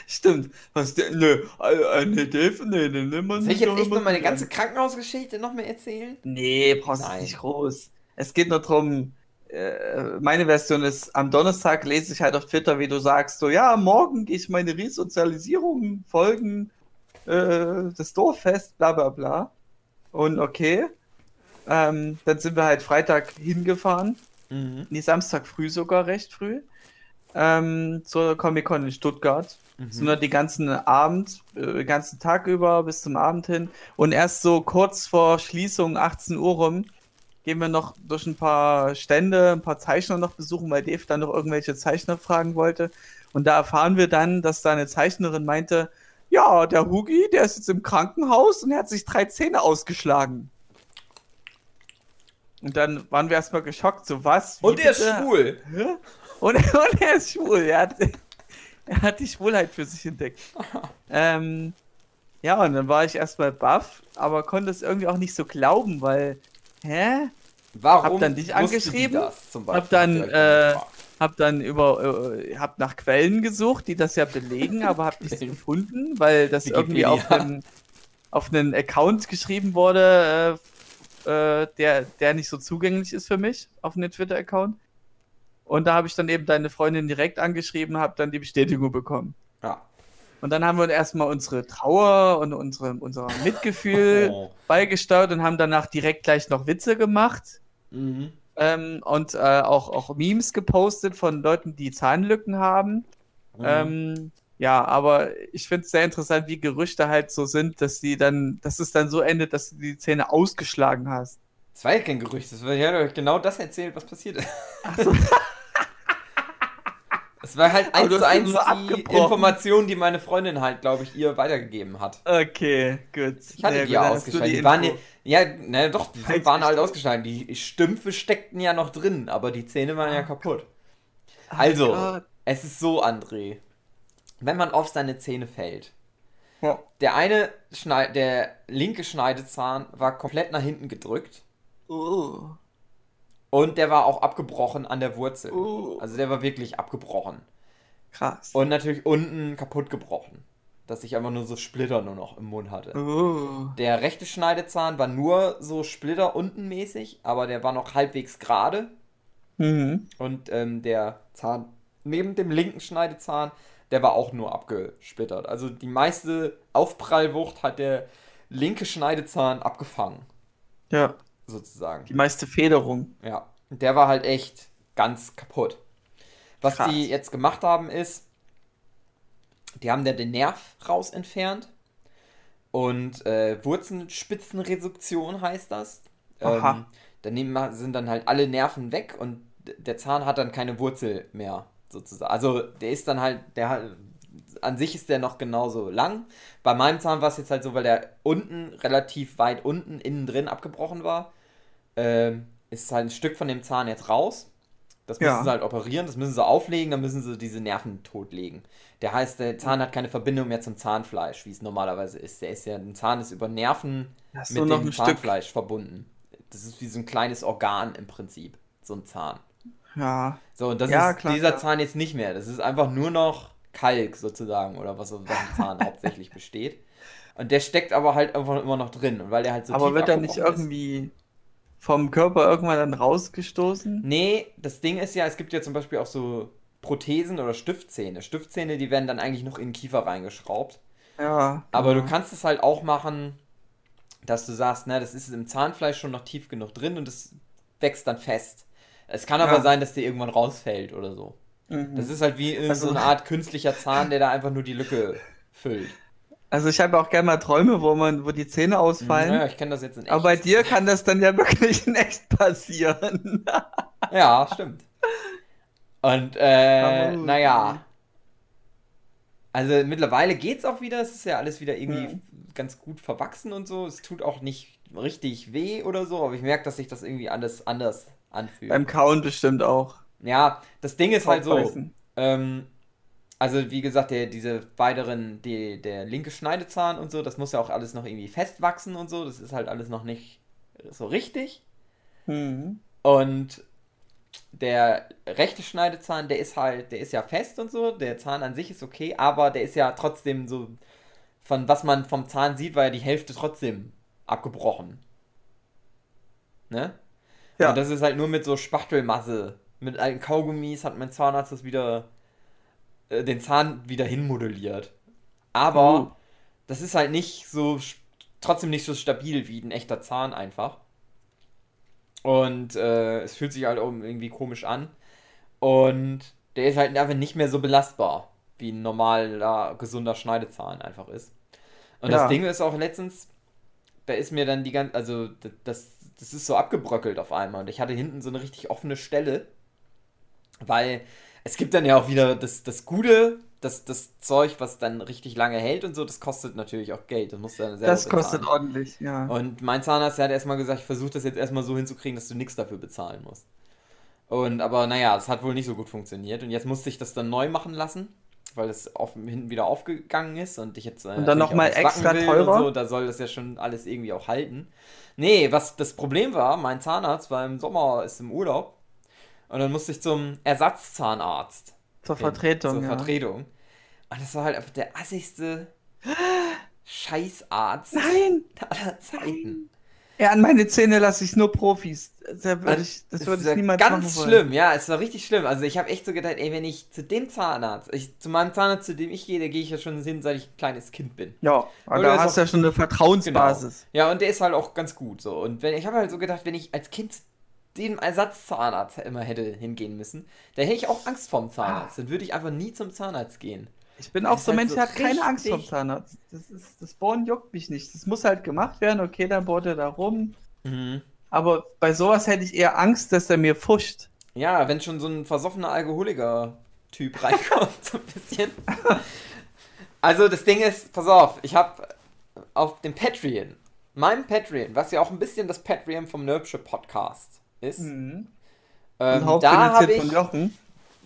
stimmt. Was der, äh, nee, Dave, nee, nee, nee, man Soll ich jetzt echt mal meine ganze Krankenhausgeschichte noch mehr erzählen? Nee, brauchst du nicht groß. Es geht nur darum, äh, meine Version ist, am Donnerstag lese ich halt auf Twitter, wie du sagst, so, ja, morgen gehe ich meine Resozialisierung folgen, äh, das Dorffest, bla bla bla. Und okay. Ähm, dann sind wir halt Freitag hingefahren. Mhm. Nee, Samstag früh sogar, recht früh. Ähm, zur Comic-Con in Stuttgart. Sind wir die ganzen Abend, äh, den ganzen Tag über bis zum Abend hin. Und erst so kurz vor Schließung, 18 Uhr rum, gehen wir noch durch ein paar Stände, ein paar Zeichner noch besuchen, weil Dave dann noch irgendwelche Zeichner fragen wollte. Und da erfahren wir dann, dass da eine Zeichnerin meinte, ja, der Hugi, der ist jetzt im Krankenhaus und er hat sich drei Zähne ausgeschlagen. Und dann waren wir erstmal geschockt, so was? Und er ist bitte? schwul. Hä? Und, und er ist schwul. Er hat, er hat die Schwulheit für sich entdeckt. ähm, ja, und dann war ich erstmal baff, aber konnte es irgendwie auch nicht so glauben, weil, hä? Warum Hab dann dich angeschrieben, Das, zum hab dann, euch äh. Hab dann über, äh, hab nach Quellen gesucht, die das ja belegen, aber hab nichts gefunden, weil das irgendwie Wikipedia. auf einen, auf einen Account geschrieben wurde, äh, äh, der, der nicht so zugänglich ist für mich, auf einen Twitter-Account. Und da habe ich dann eben deine Freundin direkt angeschrieben, habe dann die Bestätigung bekommen. ja. Und dann haben wir erstmal unsere Trauer und unsere, unser Mitgefühl Oh. beigesteuert und haben danach direkt gleich noch Witze gemacht Mhm. ähm, und äh, auch, auch Memes gepostet von Leuten, die Zahnlücken haben. Mhm. Ähm, ja, aber ich finde es sehr interessant, wie Gerüchte halt so sind, dass die dann, dass es dann so endet, dass du die Zähne ausgeschlagen hast. Das war ja kein Gerücht. Das war, ich habe euch genau das erzählt, was passiert ist. Es war halt eins zu eins so die. Information, die meine Freundin halt, glaube ich, ihr weitergegeben hat. okay, gut. Ich hatte Ja, die ja ausgeschaltet. Die, die waren ja, ja, naja, doch, die Heißt waren halt nicht. ausgeschaltet. Die Stümpfe steckten ja noch drin, aber die Zähne waren ja kaputt. Oh Also, Gott. es ist so, André. Wenn man auf seine Zähne fällt, Ja. der eine, Schneid der linke Schneidezahn war komplett nach hinten gedrückt Oh. und der war auch abgebrochen an der Wurzel. Oh. Also der war wirklich abgebrochen. Krass. Und natürlich unten kaputt gebrochen. Dass ich einfach nur so Splitter nur noch im Mund hatte. Oh. Der rechte Schneidezahn war nur so Splitter unten mäßig, aber der war noch halbwegs gerade. Mhm. Und ähm, der Zahn neben dem linken Schneidezahn, der war auch nur abgesplittert. Also die meiste Aufprallwucht hat der linke Schneidezahn abgefangen, Ja, sozusagen. die meiste Federung. Ja, der war halt echt ganz kaputt. Was Krass. die jetzt gemacht haben ist, die haben da den Nerv raus entfernt und äh, Wurzelspitzenreduktion heißt das. Aha. Ähm, daneben sind dann halt alle Nerven weg und der Zahn hat dann keine Wurzel mehr sozusagen. Also der ist dann halt, der hat, an sich ist der noch genauso lang. Bei meinem Zahn war es jetzt halt so, weil der unten relativ weit unten innen drin abgebrochen war ähm, ist halt ein Stück von dem Zahn jetzt raus. Das müssen Ja. sie halt operieren, das müssen sie auflegen, dann müssen sie diese Nerven totlegen. Der heißt, der Zahn hat keine Verbindung mehr zum Zahnfleisch, wie es normalerweise ist. Der ist ja, ein Zahn ist über Nerven mit dem ein Stück? Zahnfleisch verbunden. Das ist wie so ein kleines Organ im Prinzip, so ein Zahn. Ja. So, und das Ja, ist klar, dieser klar. Zahn jetzt nicht mehr. Das ist einfach nur noch Kalk sozusagen oder was aus dem Zahn hauptsächlich besteht. Und der steckt aber halt einfach immer noch drin. Und weil der halt so aber wird er nicht ist- irgendwie vom Körper irgendwann dann rausgestoßen? Nee, das Ding ist ja, es gibt ja zum Beispiel auch so Prothesen oder Stiftzähne. Stiftzähne, die werden dann eigentlich noch in den Kiefer reingeschraubt. Ja. Aber ja. du kannst es halt auch machen, dass du sagst, na, das ist im Zahnfleisch schon noch tief genug drin und es wächst dann fest. Es kann aber Ja. sein, dass der irgendwann rausfällt oder so. Mhm. Das ist halt wie Also- so eine Art künstlicher Zahn, der da einfach nur die Lücke füllt. Also ich habe auch gerne mal Träume, wo man, wo die Zähne ausfallen. Ja, ich kenne das jetzt in echt. Aber bei dir kann das dann ja wirklich in echt passieren. Ja, stimmt. Und, äh, Oh, naja. Also mittlerweile geht's auch wieder. Es ist ja alles wieder irgendwie Mhm. ganz gut verwachsen und so. Es tut auch nicht richtig weh oder so, aber ich merke, dass sich das irgendwie alles anders anfühlt. Beim Kauen bestimmt auch. ja, das Ding ist halt so. Ähm, also wie gesagt, der, diese weiteren, die, der linke Schneidezahn und so, das muss ja auch alles noch irgendwie festwachsen und so. Das ist halt alles noch nicht so richtig. Mhm. Und der rechte Schneidezahn, der ist halt, der ist ja fest und so. Der Zahn an sich ist okay, aber der ist ja trotzdem so, von was man vom Zahn sieht, war ja die Hälfte trotzdem abgebrochen. Ne? Ja. Und das ist halt nur mit so Spachtelmasse. Mit alten Kaugummis hat mein Zahnarzt das wieder, äh, den Zahn wieder hinmodelliert. Aber Uh. das ist halt nicht so, trotzdem nicht so stabil wie ein echter Zahn einfach. Und äh, es fühlt sich halt auch irgendwie komisch an. Und der ist halt einfach nicht mehr so belastbar, wie ein normaler, gesunder Schneidezahn einfach ist. Und Ja. das Ding ist auch letztens, da ist mir dann die ganze, also das, das ist so abgebröckelt auf einmal. Und ich hatte hinten so eine richtig offene Stelle, weil es gibt dann ja auch wieder das, das Gute, das, das Zeug, was dann richtig lange hält und so, das kostet natürlich auch Geld. Das musst du dann selber Das kostet bezahlen. ordentlich, ja. Und mein Zahnarzt der hat erstmal gesagt, ich versuche das jetzt erstmal so hinzukriegen, dass du nichts dafür bezahlen musst. Und aber naja, es hat wohl nicht so gut funktioniert. Und jetzt musste ich das dann neu machen lassen, weil es auf, hinten wieder aufgegangen ist und ich jetzt. äh, Und dann natürlich noch mal auch was backen extra teurer? So, da soll das ja schon alles irgendwie auch halten. Nee, was das Problem war, mein Zahnarzt war im Sommer, ist im Urlaub. Und dann musste ich zum Ersatzzahnarzt. Zur hin, Vertretung, Zur ja. Vertretung. Und das war halt einfach der assigste Scheißarzt Nein! aller Zeiten. Ja, an meine Zähne lasse ich nur Profis. Da würde ich, das Es würde ich niemals ganz machen wollen. schlimm, ja, es war richtig schlimm. Also ich habe echt so gedacht, ey, wenn ich zu dem Zahnarzt, ich, zu meinem Zahnarzt, zu dem ich gehe, da gehe ich ja schon hin, seit ich ein kleines Kind bin. Ja, aber da ist hast du ja schon eine Vertrauensbasis. Ja, und der ist halt auch ganz gut so. Und wenn ich habe halt so gedacht, wenn ich als Kind dem Ersatzzahnarzt immer hätte hingehen müssen, da hätte ich auch Angst vorm Zahnarzt. Dann würde ich einfach nie zum Zahnarzt gehen. Ich bin auch so ein halt Mensch, so der hat keine Angst vor richtig- Zahnarzt. Das, ist, das Bohren juckt mich nicht. Das muss halt gemacht werden. Okay, dann bohrt er da rum. Mhm. Aber bei sowas hätte ich eher Angst, dass er mir fuscht. Ja, wenn schon so ein versoffener Alkoholiker-Typ reinkommt, so ein bisschen. Also das Ding ist, pass auf, ich habe auf dem Patreon, meinem Patreon, was ja auch ein bisschen das Patreon vom Nerdische Podcast ist, Mhm. ähm, da habe ich,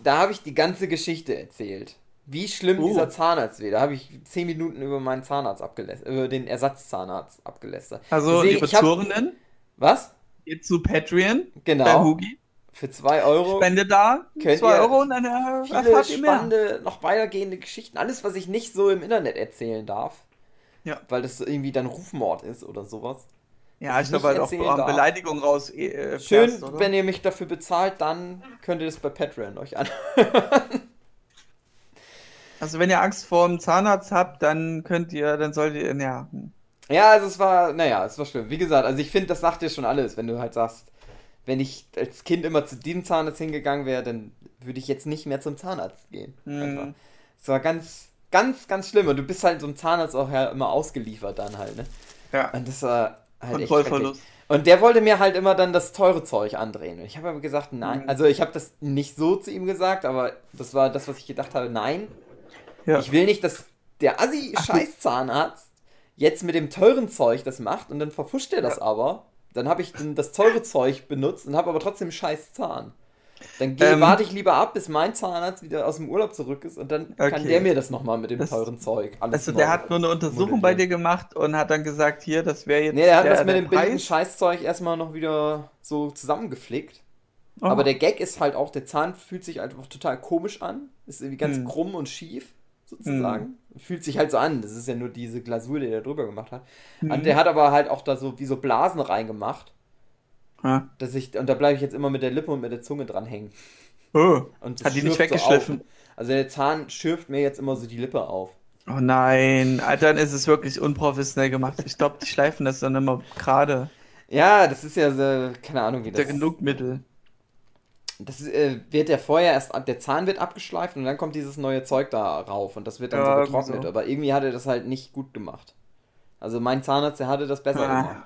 da hab ich die ganze Geschichte erzählt. Wie schlimm Oh. dieser Zahnarzt wäre. Da habe ich zehn Minuten über meinen Zahnarzt abgelästert, über den Ersatzzahnarzt abgelästert. Also, Deswegen, liebe Zuhörenden, Was? geht zu Patreon bei Genau. Hugi. Für zwei Euro. Spende da Könnt 2 ihr Euro und dann viele erfahrt ihr mehr. spannende, noch weitergehende Geschichten. Alles, was ich nicht so im Internet erzählen darf. Ja. Weil das irgendwie dann Rufmord ist oder sowas. Ja, ich glaube halt auch darf. Beleidigung raus. Äh, Schön, fährst, wenn ihr mich dafür bezahlt, dann könnt ihr das bei Patreon euch an. Also wenn ihr Angst vor dem Zahnarzt habt, dann könnt ihr, dann solltet ihr, ja. Ja, also es war, naja, es war schlimm. Wie gesagt, also ich finde, das sagt dir schon alles, wenn du halt sagst, wenn ich als Kind immer zu diesem Zahnarzt hingegangen wäre, dann würde ich jetzt nicht mehr zum Zahnarzt gehen. Mhm. Es war ganz, ganz, ganz schlimm. Und du bist halt so einem Zahnarzt auch ja immer ausgeliefert dann halt, ne? Ja, Und das war halt echt Kontrollverlust. Und der wollte mir halt immer dann das teure Zeug andrehen. Und ich habe aber gesagt, nein. Mhm. Also ich habe das nicht so zu ihm gesagt, aber das war das, was ich gedacht habe, nein. Ja. Ich will nicht, dass der Assi-Scheiß-Zahnarzt jetzt mit dem teuren Zeug das macht und dann verfuscht er das aber. Dann habe ich dann das teure Zeug benutzt und habe aber trotzdem scheiß Zahn. Dann geh, Ähm. warte ich lieber ab, bis mein Zahnarzt wieder aus dem Urlaub zurück ist und dann kann Okay. der mir das nochmal mit dem Das- teuren Zeug alles Also der hat nur eine Untersuchung bei dir gemacht und hat dann gesagt, hier, das wäre jetzt Nee, der hat das mit der dem billigen. Scheißzeug erstmal noch wieder so zusammengeflickt. Oh. Aber der Gag ist halt auch, der Zahn fühlt sich einfach total komisch an. Ist irgendwie ganz Hm. krumm und schief, sozusagen. Fühlt sich halt so an. Das ist ja nur diese Glasur, die er drüber gemacht hat. Mhm. Und der hat aber halt auch da so wie so Blasen reingemacht. Ja. Dass ich, und da bleibe ich jetzt immer mit der Lippe und mit der Zunge dran hängen. Oh. Hat die nicht so weggeschliffen? auf. Also der Zahn schürft mir jetzt immer so die Lippe auf. oh nein, Alter, dann ist es wirklich unprofessionell gemacht. Ich glaube, die schleifen das dann immer gerade. Ja, das ist ja so, keine Ahnung, wie Der das genug Mittel. Das äh, wird ja vorher erst, ab- der Zahn wird abgeschleift und dann kommt dieses neue Zeug da rauf und das wird dann Ja, so getrocknet. so. Aber irgendwie hat er das halt nicht gut gemacht. Also mein Zahnarzt, der hatte das besser Ah. gemacht.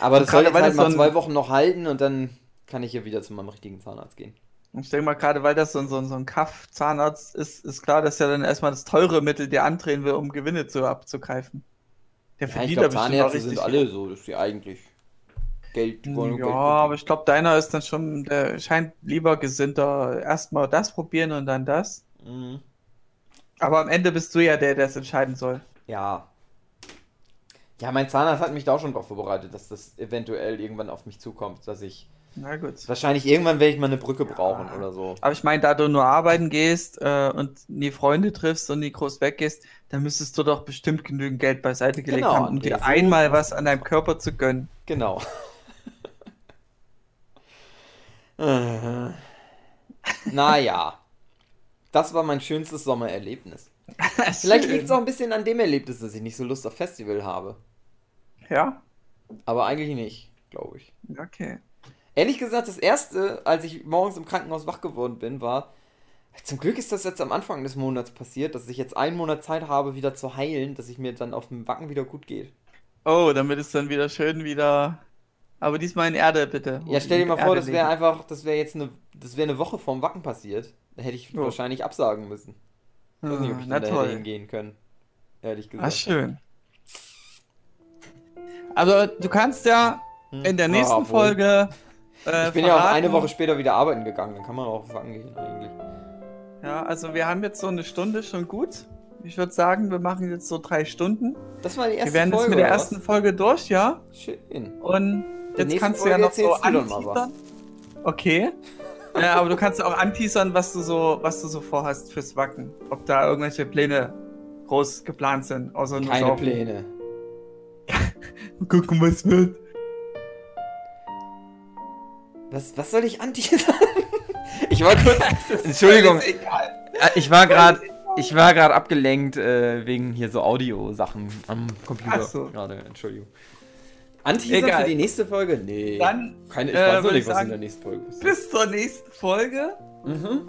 Aber das soll jetzt halt mal so zwei Wochen noch halten und dann kann ich hier wieder zu meinem richtigen Zahnarzt gehen. Ich denke mal, gerade weil das so, ein- so, ein- so ein Kaff-Zahnarzt ist, ist klar, dass er dann erstmal das teure Mittel dir andrehen will, um Gewinne zu abzugreifen. Der Ja, ich verdient da bestimmt auch Zahnärzte sind alle so, dass sie eigentlich Geld, die wollen nur Ja, Geld aber ich glaube, deiner ist dann schon, der scheint lieber gesinnter, erstmal das probieren und dann das. Mhm. Aber am Ende bist du ja der, der es entscheiden soll. Ja. Ja, mein Zahnarzt hat mich da auch schon darauf vorbereitet, dass das eventuell irgendwann auf mich zukommt, dass ich Na gut. wahrscheinlich irgendwann werde ich mal eine Brücke brauchen oder so. Aber ich meine, da du nur arbeiten gehst äh, und nie Freunde triffst und nie groß weggehst, dann müsstest du doch bestimmt genügend Geld beiseite gelegt Genau, haben, um André, dir so- einmal was an deinem Körper zu gönnen. Genau. Äh. naja. Das war mein schönstes Sommererlebnis. Vielleicht liegt es auch ein bisschen an dem Erlebnis, dass ich nicht so Lust auf Festival habe. Ja, Aber eigentlich nicht, glaube ich. okay. Ehrlich gesagt, das erste, als ich morgens im Krankenhaus wach geworden bin, war. Zum Glück ist das jetzt am Anfang des Monats passiert, dass ich jetzt einen Monat Zeit habe, wieder zu heilen, dass ich mir dann auf dem Wacken wieder gut geht. Oh, damit es dann wieder schön wieder. Aber diesmal in Erde, bitte. Ja, stell dir mal vor, Erde das wäre einfach, das wäre jetzt eine, das wäre eine Woche vorm Wacken passiert. Da hätte ich Oh. wahrscheinlich absagen müssen. Ich weiß nicht, ob ich Ah, Na dann da hätte toll. hingehen können. Ehrlich Ah, gesagt. schön. Aber du kannst ja Hm. in der Ja, nächsten obwohl. Folge. Äh, Ich bin ja auch verraten- eine Woche später wieder arbeiten gegangen, dann kann man auch auf Wacken gehen eigentlich. Ja, also wir haben jetzt so eine Stunde schon gut. Ich würde sagen, wir machen jetzt so drei Stunden. Das war die erste wir werden Folge. jetzt mit der ersten Folge durch, ja? was? Schön. Und jetzt kannst du Folge ja noch so du anteasern. Okay. ja, aber du kannst auch anteasern, was du so, was du so vorhast fürs Wacken. Ob da irgendwelche Pläne groß geplant sind, außer nur Keine saufen. Pläne. Gucken, was wird. Was, was soll ich anteasern? ich war kurz. Entschuldigung. Ich war gerade. Ich war gerade abgelenkt äh, wegen hier so Audio-Sachen am Computer. Ach so. Gerade, Entschuldigung. Anteaser Egal. für die nächste Folge? Nee. Dann Keine, ich äh, weiß noch würd nicht, ich was in der nächsten Folge ist. bis zur nächsten Folge Mhm.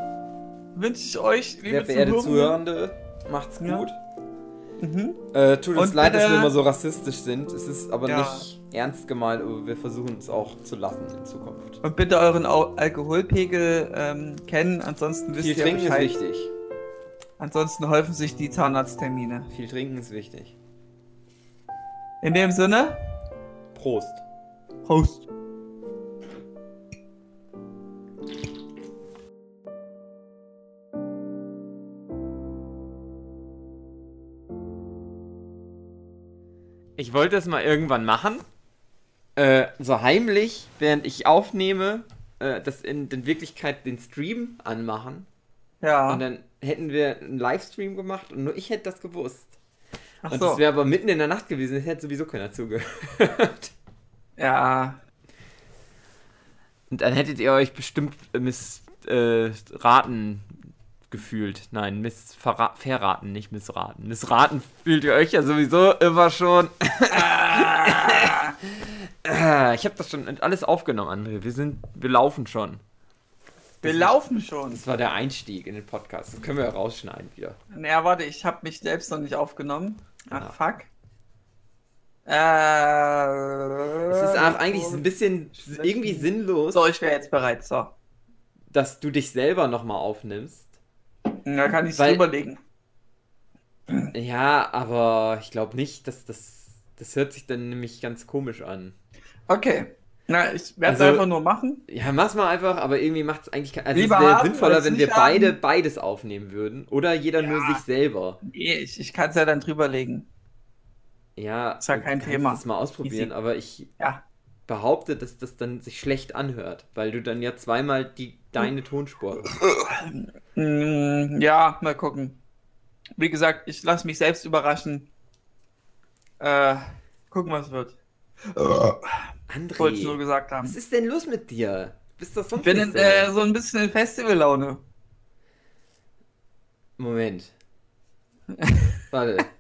wünsche ich euch, Sehr liebe verehrte Zuhörende, macht's Ja. gut. Mhm. Äh, tut uns Und leid, dass wir immer so rassistisch sind. Es ist aber Ja. nicht ernst gemeint, aber wir versuchen es auch zu lassen in Zukunft. Und bitte euren Au Alkoholpegel ähm, kennen, ansonsten wisst Viel ihr trinken ist Bescheid. wichtig. Ansonsten häufen sich die Zahnarzttermine. Viel trinken ist wichtig. In dem Sinne, Prost. Prost. Ich wollte es mal irgendwann machen. Äh, so heimlich, während ich aufnehme, äh, das in, in Wirklichkeit den Stream anmachen. Ja. Und dann hätten wir einen Livestream gemacht und nur ich hätte das gewusst. Ach und so. das wäre aber mitten in der Nacht gewesen, es hätte sowieso keiner zugehört. Ja. Und dann hättet ihr euch bestimmt äh, missraten äh, raten gefühlt. Nein, verraten, nicht missraten. Missraten fühlt ihr euch ja sowieso immer schon. Ich habe das schon alles aufgenommen, André. Wir sind, wir laufen schon. Wir laufen schon. Das war der Einstieg in den Podcast. Das können wir ja rausschneiden wieder. Naja, warte, ich habe mich selbst noch nicht aufgenommen. Ach, Ah. fuck. Äh. Es ist auch eigentlich ein bisschen irgendwie sinnlos, So, ich wäre jetzt bereit. So. dass du dich selber nochmal aufnimmst. Da kann ich Weil- überlegen. Ja, aber ich glaube nicht, dass das. Das hört sich dann nämlich ganz komisch an. Okay. Na, ich werde es Also- einfach nur machen. Ja, mach's mal einfach, aber irgendwie macht es eigentlich. Also Lieber es wäre sinnvoller, wenn wir beide haben. beides aufnehmen würden. Oder jeder nur Ja. sich selber. Nee, ich, ich kann es ja dann drüberlegen. Ja, Ist ja du kein Thema. das mal ausprobieren, Easy. aber ich Ja. behaupte, dass das dann sich schlecht anhört, weil du dann ja zweimal die deine Tonspur. Mm, ja, mal gucken. Wie gesagt, ich lasse mich selbst überraschen. Äh, gucken, was wird. Wollte ich nur André, gesagt haben. was ist denn los mit dir? Bist du Ich sonst bin nicht in, äh, so ein bisschen in Festivallaune. Moment. Warte.